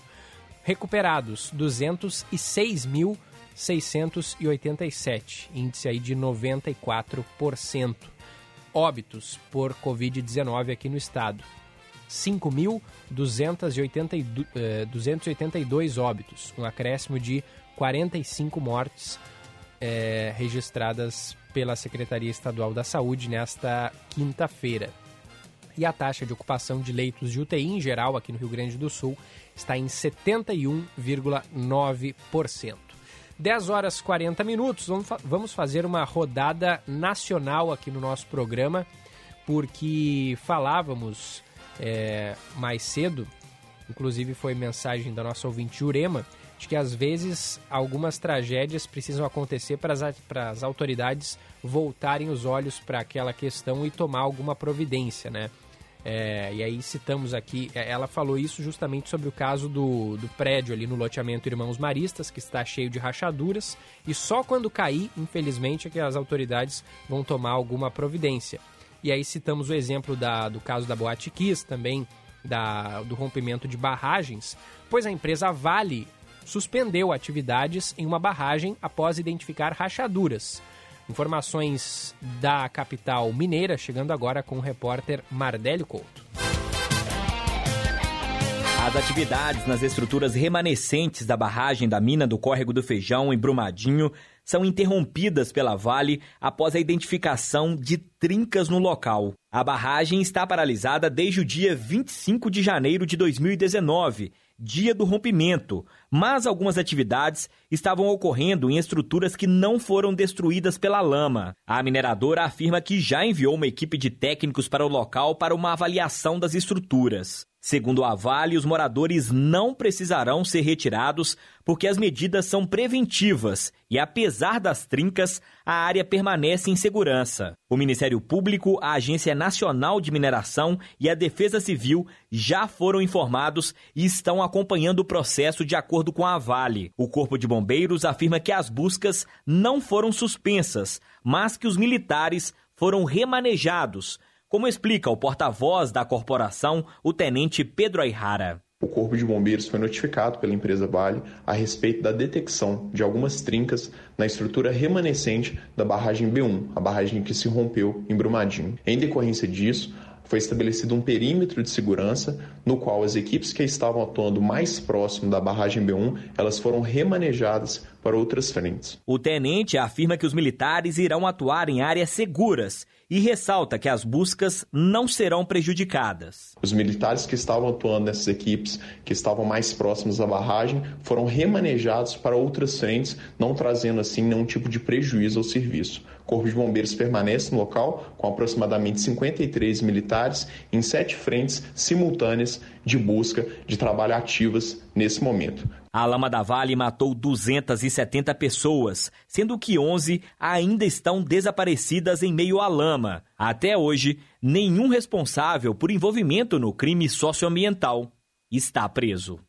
Recuperados, 206.687, índice aí de 94%. Óbitos por Covid-19 aqui no estado, 5.282 eh, óbitos, um acréscimo de 45 mortes é, registradas pela Secretaria Estadual da Saúde nesta quinta-feira. E a taxa de ocupação de leitos de UTI em geral aqui no Rio Grande do Sul está em 71,9%. 10 horas 40 minutos, vamos fazer uma rodada nacional aqui no nosso programa, porque falávamos é, mais cedo, inclusive foi mensagem da nossa ouvinte Jurema, de que às vezes algumas tragédias precisam acontecer para as, para as autoridades voltarem os olhos para aquela questão e tomar alguma providência, né? É, e aí citamos aqui, é, ela falou isso justamente sobre o caso do, do prédio ali no loteamento Irmãos Maristas, que está cheio de rachaduras, e só quando cair, infelizmente, é que as autoridades vão tomar alguma providência. E aí citamos o exemplo da, do caso da Boate Kiss, também da, do rompimento de barragens, pois a empresa Vale suspendeu atividades em uma barragem após identificar rachaduras. Informações da capital mineira, chegando agora com o repórter Mardélio Couto. As atividades nas estruturas remanescentes da barragem da mina do Córrego do Feijão, em Brumadinho, são interrompidas pela Vale após a identificação de trincas no local. A barragem está paralisada desde o dia 25 de janeiro de 2019 dia do rompimento, mas algumas atividades estavam ocorrendo em estruturas que não foram destruídas pela lama. A mineradora afirma que já enviou uma equipe de técnicos para o local para uma avaliação das estruturas. Segundo a Vale, os moradores não precisarão ser retirados porque as medidas são preventivas e, apesar das trincas, a área permanece em segurança. O Ministério Público, a Agência Nacional de Mineração e a Defesa Civil já foram informados e estão acompanhando o processo de acordo com a Vale. O Corpo de Bombeiros afirma que as buscas não foram suspensas, mas que os militares foram remanejados como explica o porta-voz da corporação, o tenente Pedro Aihara. O Corpo de Bombeiros foi notificado pela empresa Vale a respeito da detecção de algumas trincas na estrutura remanescente da barragem B1, a barragem que se rompeu em Brumadinho. Em decorrência disso, foi estabelecido um perímetro de segurança no qual as equipes que estavam atuando mais próximo da barragem B1, elas foram remanejadas para outras frentes. O tenente afirma que os militares irão atuar em áreas seguras e ressalta que as buscas não serão prejudicadas. Os militares que estavam atuando nessas equipes, que estavam mais próximos da barragem, foram remanejados para outras frentes, não trazendo assim nenhum tipo de prejuízo ao serviço. O Corpo de Bombeiros permanece no local com aproximadamente 53 militares em sete frentes simultâneas de busca de trabalho ativas nesse momento. A lama da Vale matou 270 pessoas, sendo que 11 ainda estão desaparecidas em meio à lama. Até hoje, nenhum responsável por envolvimento no crime socioambiental está preso.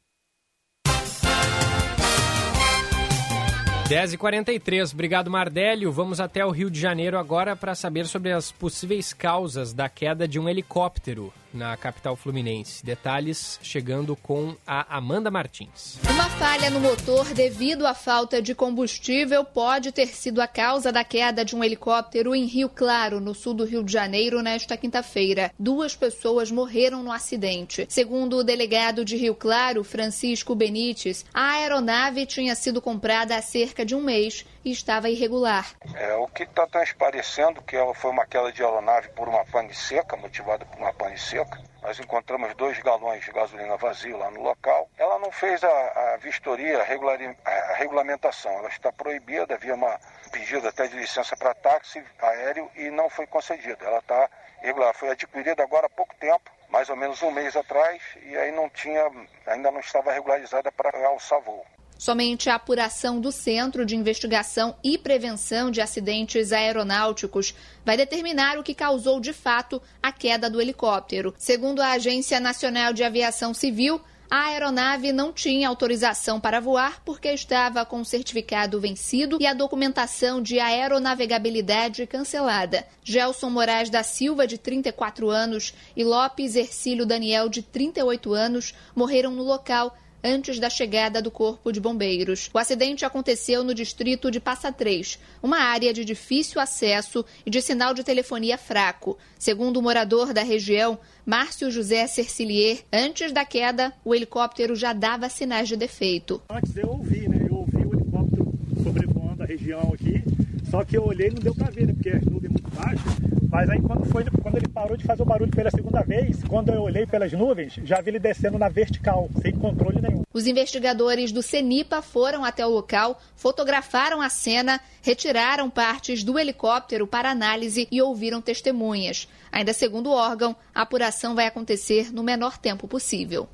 10h43, obrigado Mardélio. Vamos até o Rio de Janeiro agora para saber sobre as possíveis causas da queda de um helicóptero na capital fluminense. Detalhes chegando com a Amanda Martins. Uma falha no motor devido à falta de combustível pode ter sido a causa da queda de um helicóptero em Rio Claro, no sul do Rio de Janeiro, nesta quinta-feira. Duas pessoas morreram no acidente. Segundo o delegado de Rio Claro, Francisco Benites, a aeronave tinha sido comprada há cerca de um mês e estava irregular. É, o que está transparecendo que ela foi uma queda de aeronave por uma pane seca, motivada por uma pane seca. Nós encontramos dois galões de gasolina vazio lá no local. Ela não fez a, a vistoria, a, regular, a regulamentação. Ela está proibida, havia uma pedido até de licença para táxi aéreo e não foi concedida. Ela está irregular. Foi adquirida agora há pouco tempo, mais ou menos um mês atrás, e aí não tinha, ainda não estava regularizada para alçar voo. Somente a apuração do Centro de Investigação e Prevenção de Acidentes Aeronáuticos vai determinar o que causou de fato a queda do helicóptero. Segundo a Agência Nacional de Aviação Civil, a aeronave não tinha autorização para voar porque estava com o certificado vencido e a documentação de aeronavegabilidade cancelada. Gelson Moraes da Silva, de 34 anos, e Lopes Ercílio Daniel, de 38 anos, morreram no local antes da chegada do Corpo de Bombeiros. O acidente aconteceu no distrito de Passa Três, uma área de difícil acesso e de sinal de telefonia fraco. Segundo o morador da região, Márcio José Cercilier, antes da queda, o helicóptero já dava sinais de defeito. Antes eu ouvi, né? Eu ouvi o helicóptero sobrevoando a região aqui, só que eu olhei e não deu para ver, né? Porque a nuvem é muito baixa. Mas aí quando, foi, quando ele parou de fazer o barulho pela segunda vez, quando eu olhei pelas nuvens, já vi ele descendo na vertical, sem controle nenhum. Os investigadores do CENIPA foram até o local, fotografaram a cena, retiraram partes do helicóptero para análise e ouviram testemunhas. Ainda segundo o órgão, a apuração vai acontecer no menor tempo possível.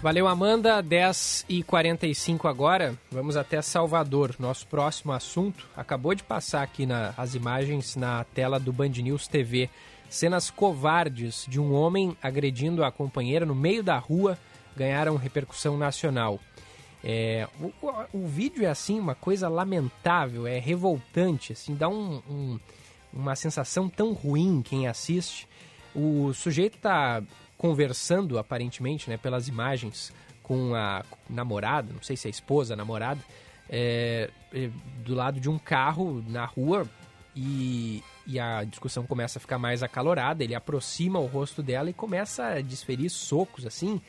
Valeu, Amanda. 10 e 45 agora. Vamos até Salvador. Nosso próximo assunto acabou de passar aqui na, as imagens na tela do Band News TV. Cenas covardes de um homem agredindo a companheira no meio da rua ganharam repercussão nacional. É, o, o, o, vídeo é assim uma coisa lamentável, é revoltante, assim dá um, um, uma sensação tão ruim quem assiste. O sujeito está conversando, aparentemente, né, pelas imagens, com a namorada, não sei se é a esposa, a namorada, é, é, do lado de um carro na rua e, e a discussão começa a ficar mais acalorada. Ele aproxima o rosto dela e começa a desferir socos assim.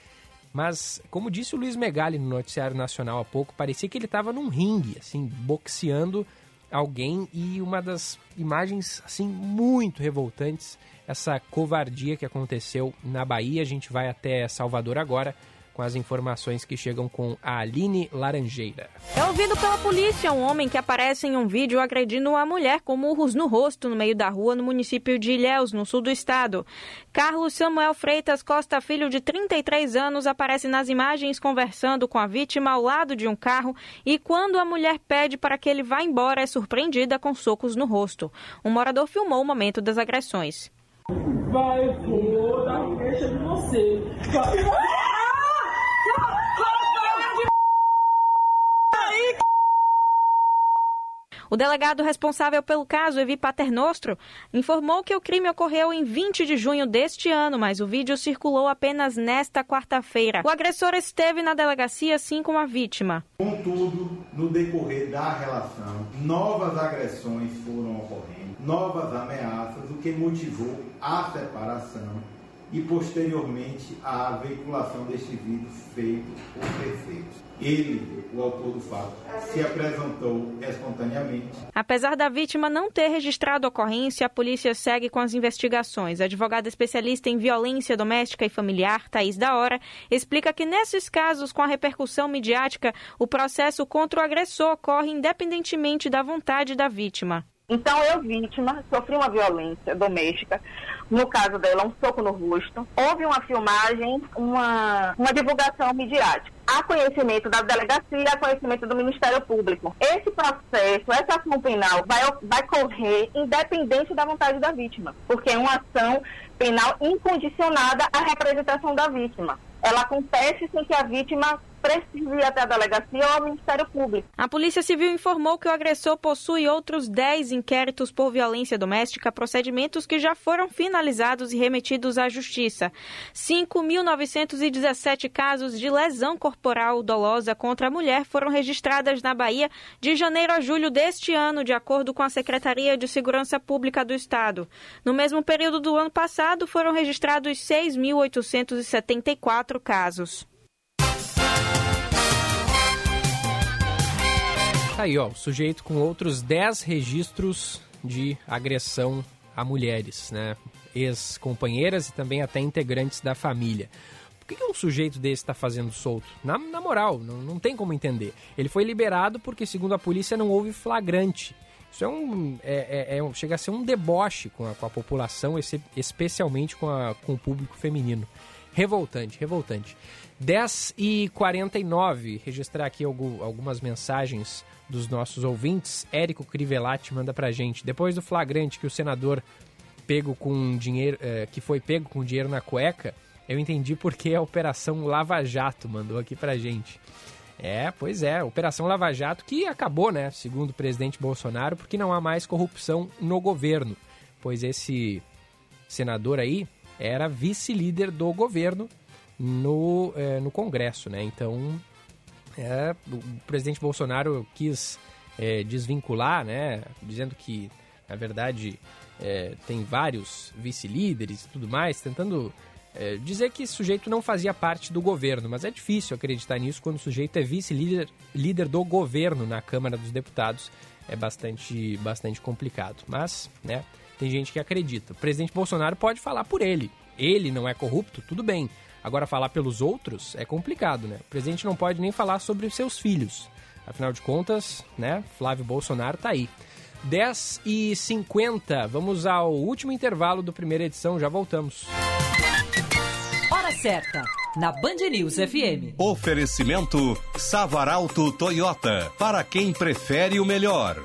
Mas, como disse o Luiz Megali no Noticiário Nacional há pouco, parecia que ele estava num ringue, assim, boxeando alguém e uma das imagens, assim, muito revoltantes essa covardia que aconteceu na Bahia. A gente vai até Salvador agora com as informações que chegam com a Aline Laranjeira. É ouvido pela polícia um homem que aparece em um vídeo agredindo uma mulher com murros no rosto no meio da rua no município de Ilhéus, no sul do estado. Carlos Samuel Freitas Costa Filho, de 33 anos, aparece nas imagens conversando com a vítima ao lado de um carro e quando a mulher pede para que ele vá embora é surpreendida com socos no rosto. Um morador filmou o momento das agressões. Vai, vou dar queixa de você. Vai. O delegado responsável pelo caso, Evi Paternostro, informou que o crime ocorreu em 20 de junho deste ano, mas o vídeo circulou apenas nesta quarta-feira. O agressor esteve na delegacia, assim como a vítima. Contudo, no decorrer da relação, novas agressões foram ocorrendo, novas ameaças, o que motivou a separação e posteriormente a veiculação deste vídeo feito por terceiros. Ele, o autor do fato, se apresentou espontaneamente. Apesar da vítima não ter registrado a ocorrência, a polícia segue com as investigações. A advogada especialista em violência doméstica e familiar, Thaís da Hora, explica que nesses casos com a repercussão midiática, o processo contra o agressor ocorre independentemente da vontade da vítima. Então, eu, vítima, sofri uma violência doméstica, no caso dela, um soco no rosto. Houve uma filmagem, uma, uma divulgação midiática. Há conhecimento da delegacia, há conhecimento do Ministério Público. Esse processo, essa ação penal vai, vai correr independente da vontade da vítima, porque é uma ação penal incondicionada à representação da vítima. Ela acontece sem que a vítima precisa ir até a delegacia ou ao Ministério Público. A Polícia Civil informou que o agressor possui outros 10 inquéritos por violência doméstica, procedimentos que já foram finalizados e remetidos à Justiça. 5.917 casos de lesão corporal dolosa contra a mulher foram registradas na Bahia de janeiro a julho deste ano, de acordo com a Secretaria de Segurança Pública do Estado. No mesmo período do ano passado, foram registrados 6.874 casos. Tá aí, ó, o sujeito com outros 10 registros de agressão a mulheres, né? Ex-companheiras e também até integrantes da família. Por que, um sujeito desse está fazendo solto? Na, na moral, não, não tem como entender. Ele foi liberado porque, segundo a polícia, não houve flagrante. Isso é um, é, é, é, chega a ser um deboche com a, com a população, especialmente com, a, com o público feminino. Revoltante, revoltante. 10 e 49 registrar aqui algumas mensagens dos nossos ouvintes. Érico Crivellati manda pra gente. Depois do flagrante que o senador pego com dinheiro, é, que foi pego com dinheiro na cueca, eu entendi porque a Operação Lava Jato mandou aqui pra gente. É, pois é, Operação Lava Jato que acabou, né, segundo o presidente Bolsonaro, porque não há mais corrupção no governo, pois esse senador aí era vice-líder do governo no, é, no Congresso, né? Então, é, o presidente Bolsonaro quis é, desvincular, né? Dizendo que, na verdade, é, tem vários vice-líderes e tudo mais, tentando dizer que esse sujeito não fazia parte do governo, mas é difícil acreditar nisso quando o sujeito é vice-líder líder do governo na Câmara dos Deputados. É bastante, bastante complicado. Mas, né, tem gente que acredita. O presidente Bolsonaro pode falar por ele. Ele não é corrupto, tudo bem. Agora, falar pelos outros é complicado, né? O presidente não pode nem falar sobre os seus filhos. Afinal de contas, né? Flávio Bolsonaro tá aí. 10 e 50 vamos ao último intervalo do primeira edição, já voltamos. Hora certa, na Band News FM. Oferecimento Savaralto Toyota, para quem prefere o melhor.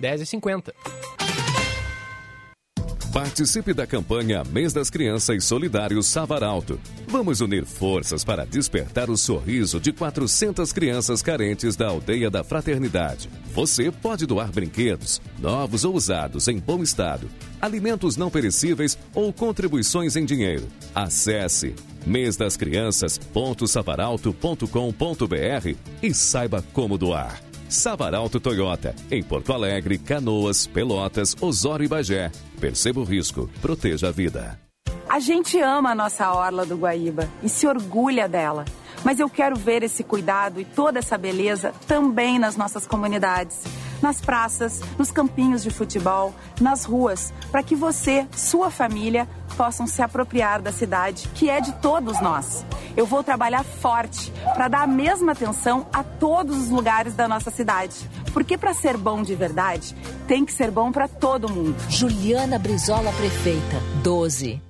10 e 50 Participe da campanha Mês das Crianças Solidário Savaralto. Vamos unir forças para despertar o sorriso de 400 crianças carentes da aldeia da Fraternidade. Você pode doar brinquedos, novos ou usados, em bom estado, alimentos não perecíveis ou contribuições em dinheiro. Acesse mêsdascrianças.savaralto.com.br e saiba como doar. Savaralto Toyota, em Porto Alegre, Canoas, Pelotas, Osório e Bagé. Perceba o risco, proteja a vida. A gente ama a nossa orla do Guaíba e se orgulha dela. Mas eu quero ver esse cuidado e toda essa beleza também nas nossas comunidades nas praças, nos campinhos de futebol, nas ruas, para que você, sua família, possam se apropriar da cidade, que é de todos nós. Eu vou trabalhar forte para dar a mesma atenção a todos os lugares da nossa cidade. Porque para ser bom de verdade, tem que ser bom para todo mundo. Juliana Brizola, prefeita, 12.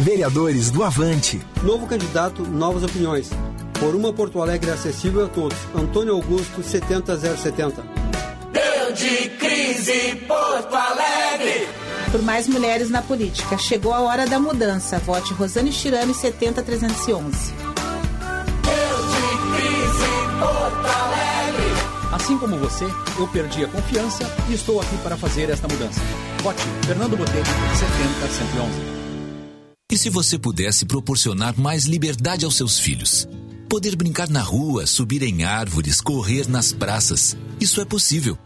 Vereadores do Avante. Novo candidato, novas opiniões. Por uma Porto Alegre acessível a todos. Antônio Augusto, 70070. Deu de crise Porto Alegre. Por mais mulheres na política. Chegou a hora da mudança. Vote Rosane Chirame, 70311. Deu de crise Porto Alegre. Assim como você, eu perdi a confiança e estou aqui para fazer esta mudança. Vote Fernando Botelho, 70111. E se você pudesse proporcionar mais liberdade aos seus filhos? Poder brincar na rua, subir em árvores, correr nas praças. Isso é possível.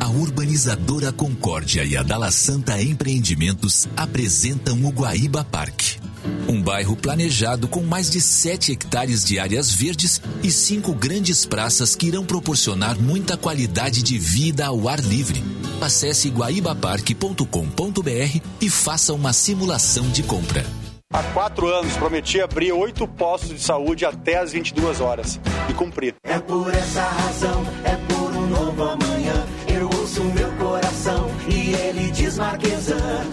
A urbanizadora Concórdia e a Dala Santa Empreendimentos apresentam o Guaíba Parque. Um bairro planejado com mais de 7 hectares de áreas verdes e cinco grandes praças que irão proporcionar muita qualidade de vida ao ar livre. Acesse guaibaparque.com.br e faça uma simulação de compra. Há quatro anos prometi abrir oito postos de saúde até às 22 horas. E cumprir. É por essa razão, é por um novo amanhã. Eu ouço meu coração e ele diz Marquesan.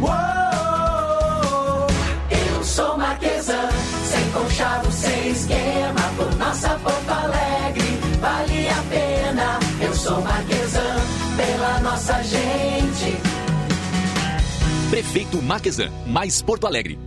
Uou, eu sou Marquesan, sem conchavo, sem esquema. Por nossa Porto Alegre, vale a pena. Eu sou Marquesan, pela nossa gente. Prefeito Marquesan, mais Porto Alegre.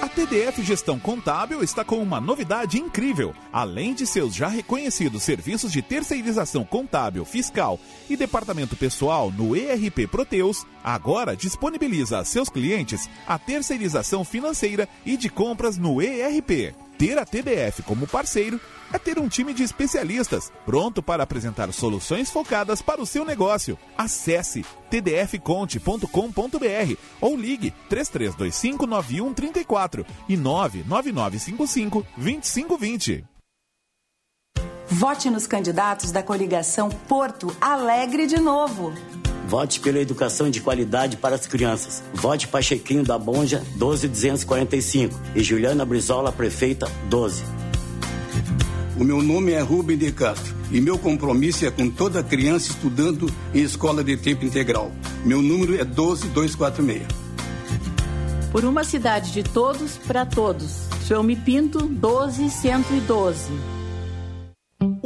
A TDF Gestão Contábil está com uma novidade incrível. Além de seus já reconhecidos serviços de terceirização contábil, fiscal e departamento pessoal no ERP Proteus, agora disponibiliza a seus clientes a terceirização financeira e de compras no ERP. Ter a TDF como parceiro é ter um time de especialistas pronto para apresentar soluções focadas para o seu negócio. Acesse tdfconte.com.br ou ligue 3325 9134 e 99955 2520. Vote nos candidatos da coligação Porto Alegre de Novo. Vote pela educação de qualidade para as crianças. Vote Pachequinho da Bonja, 12245. E Juliana Brizola, prefeita, 12. O meu nome é Rubem de Castro e meu compromisso é com toda criança estudando em escola de tempo integral. Meu número é 12246. Por uma cidade de todos para todos. Chame Pinto 12112.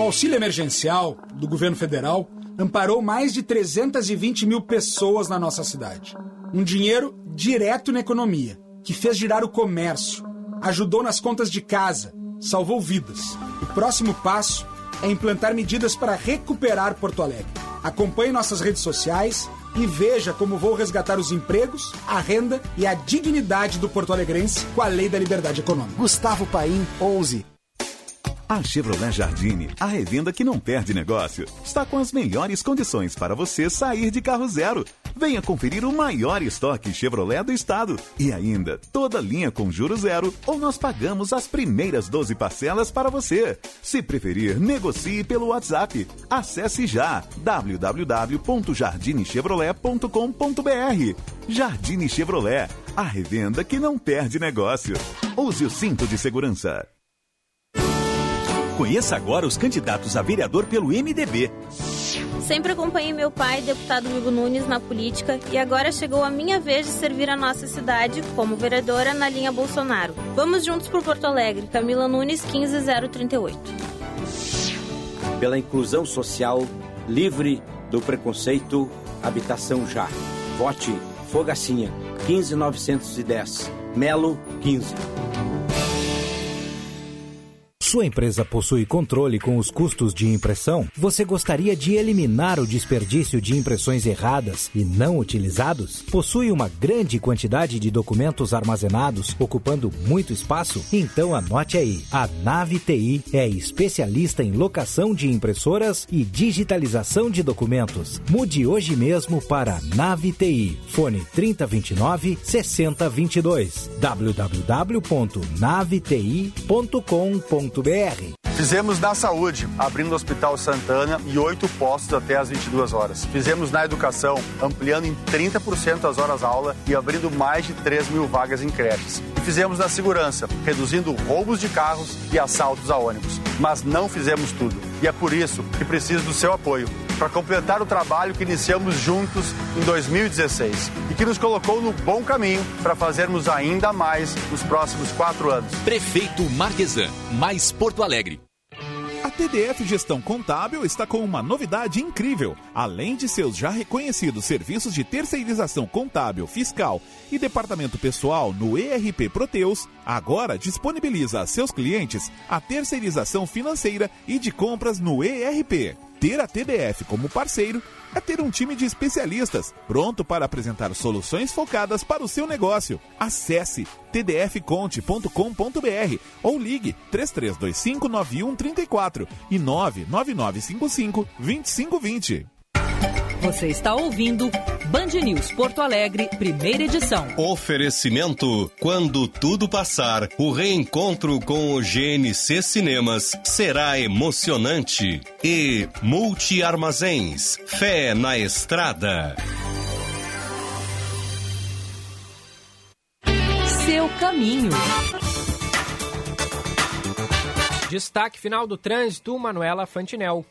O auxílio emergencial do governo federal amparou mais de 320 mil pessoas na nossa cidade. Um dinheiro direto na economia, que fez girar o comércio, ajudou nas contas de casa, salvou vidas. O próximo passo é implantar medidas para recuperar Porto Alegre. Acompanhe nossas redes sociais e veja como vou resgatar os empregos, a renda e a dignidade do porto alegrense com a Lei da Liberdade Econômica. Gustavo Paim, 11. A Chevrolet Jardine, a revenda que não perde negócio, está com as melhores condições para você sair de carro zero. Venha conferir o maior estoque Chevrolet do estado. E ainda, toda linha com juro zero ou nós pagamos as primeiras 12 parcelas para você. Se preferir, negocie pelo WhatsApp. Acesse já www.jardinechevrolet.com.br. Jardine Chevrolet, a revenda que não perde negócio. Use o cinto de segurança. Conheça agora os candidatos a vereador pelo MDB. Sempre acompanhei meu pai, deputado Hugo Nunes, na política e agora chegou a minha vez de servir a nossa cidade como vereadora na linha Bolsonaro. Vamos juntos por Porto Alegre. Camila Nunes, 15038. Pela inclusão social, livre do preconceito, habitação já. Vote Fogacinha, 15910. Melo, 15. Sua empresa possui controle com os custos de impressão? Você gostaria de eliminar o desperdício de impressões erradas e não utilizados? Possui uma grande quantidade de documentos armazenados, ocupando muito espaço? Então anote aí. A Nave TI é especialista em locação de impressoras e digitalização de documentos. Mude hoje mesmo para Nave TI. Fone 3029 6022. www.naveti.com.br Fizemos na saúde, abrindo o Hospital Santana e oito postos até às 22 horas. Fizemos na educação, ampliando em 30% as horas-aula e abrindo mais de 3 mil vagas em creches. E fizemos na segurança, reduzindo roubos de carros e assaltos a ônibus. Mas não fizemos tudo. E é por isso que preciso do seu apoio para completar o trabalho que iniciamos juntos em 2016 e que nos colocou no bom caminho para fazermos ainda mais nos próximos quatro anos. Prefeito Marquesan, mais Porto Alegre. A TDF Gestão Contábil está com uma novidade incrível. Além de seus já reconhecidos serviços de terceirização contábil, fiscal e departamento pessoal no ERP Proteus, agora disponibiliza a seus clientes a terceirização financeira e de compras no ERP. Ter a TDF como parceiro é ter um time de especialistas pronto para apresentar soluções focadas para o seu negócio. Acesse tdfconte.com.br ou ligue 3325 9134 e 99955 2520. Você está ouvindo Band News Porto Alegre, primeira edição. Oferecimento: quando tudo passar, o reencontro com o GNC Cinemas será emocionante. E Multi Armazéns, fé na estrada. Seu caminho. Destaque final do trânsito, Manuela Fantinel.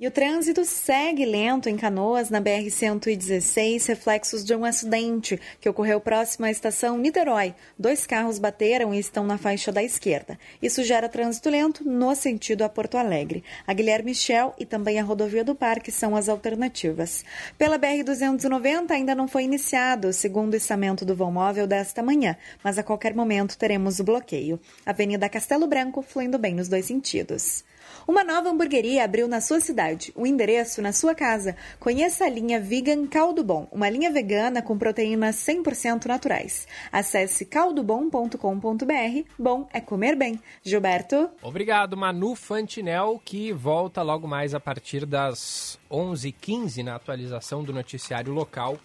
E o trânsito segue lento em Canoas, na BR-116, reflexos de um acidente que ocorreu próximo à estação Niterói. Dois carros bateram e estão na faixa da esquerda. Isso gera trânsito lento no sentido a Porto Alegre. A Guilherme Michel e também a rodovia do Parque são as alternativas. Pela BR-290 ainda não foi iniciado o segundo içamento do vão móvel desta manhã, mas a qualquer momento teremos o bloqueio. Avenida Castelo Branco fluindo bem nos dois sentidos. Uma nova hamburgueria abriu na sua cidade, o um endereço na sua casa. Conheça a linha Vegan Caldo Bom, uma linha vegana com proteínas 100% naturais. Acesse caldobom.com.br. Bom é comer bem. Gilberto. Obrigado, Manu Fantinel, que volta logo mais a partir das 11h15 na atualização do noticiário local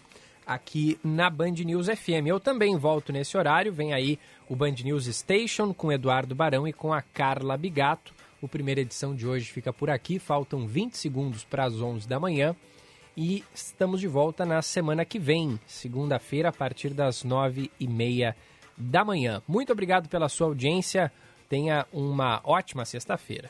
aqui na Band News FM. Eu também volto nesse horário, vem aí o Band News Station com Eduardo Barão e com a Carla Bigato. O primeira edição de hoje fica por aqui, faltam 20 segundos para as 11 da manhã e estamos de volta na semana que vem, segunda-feira, a partir das 9 e meia da manhã. Muito obrigado pela sua audiência, tenha uma ótima sexta-feira.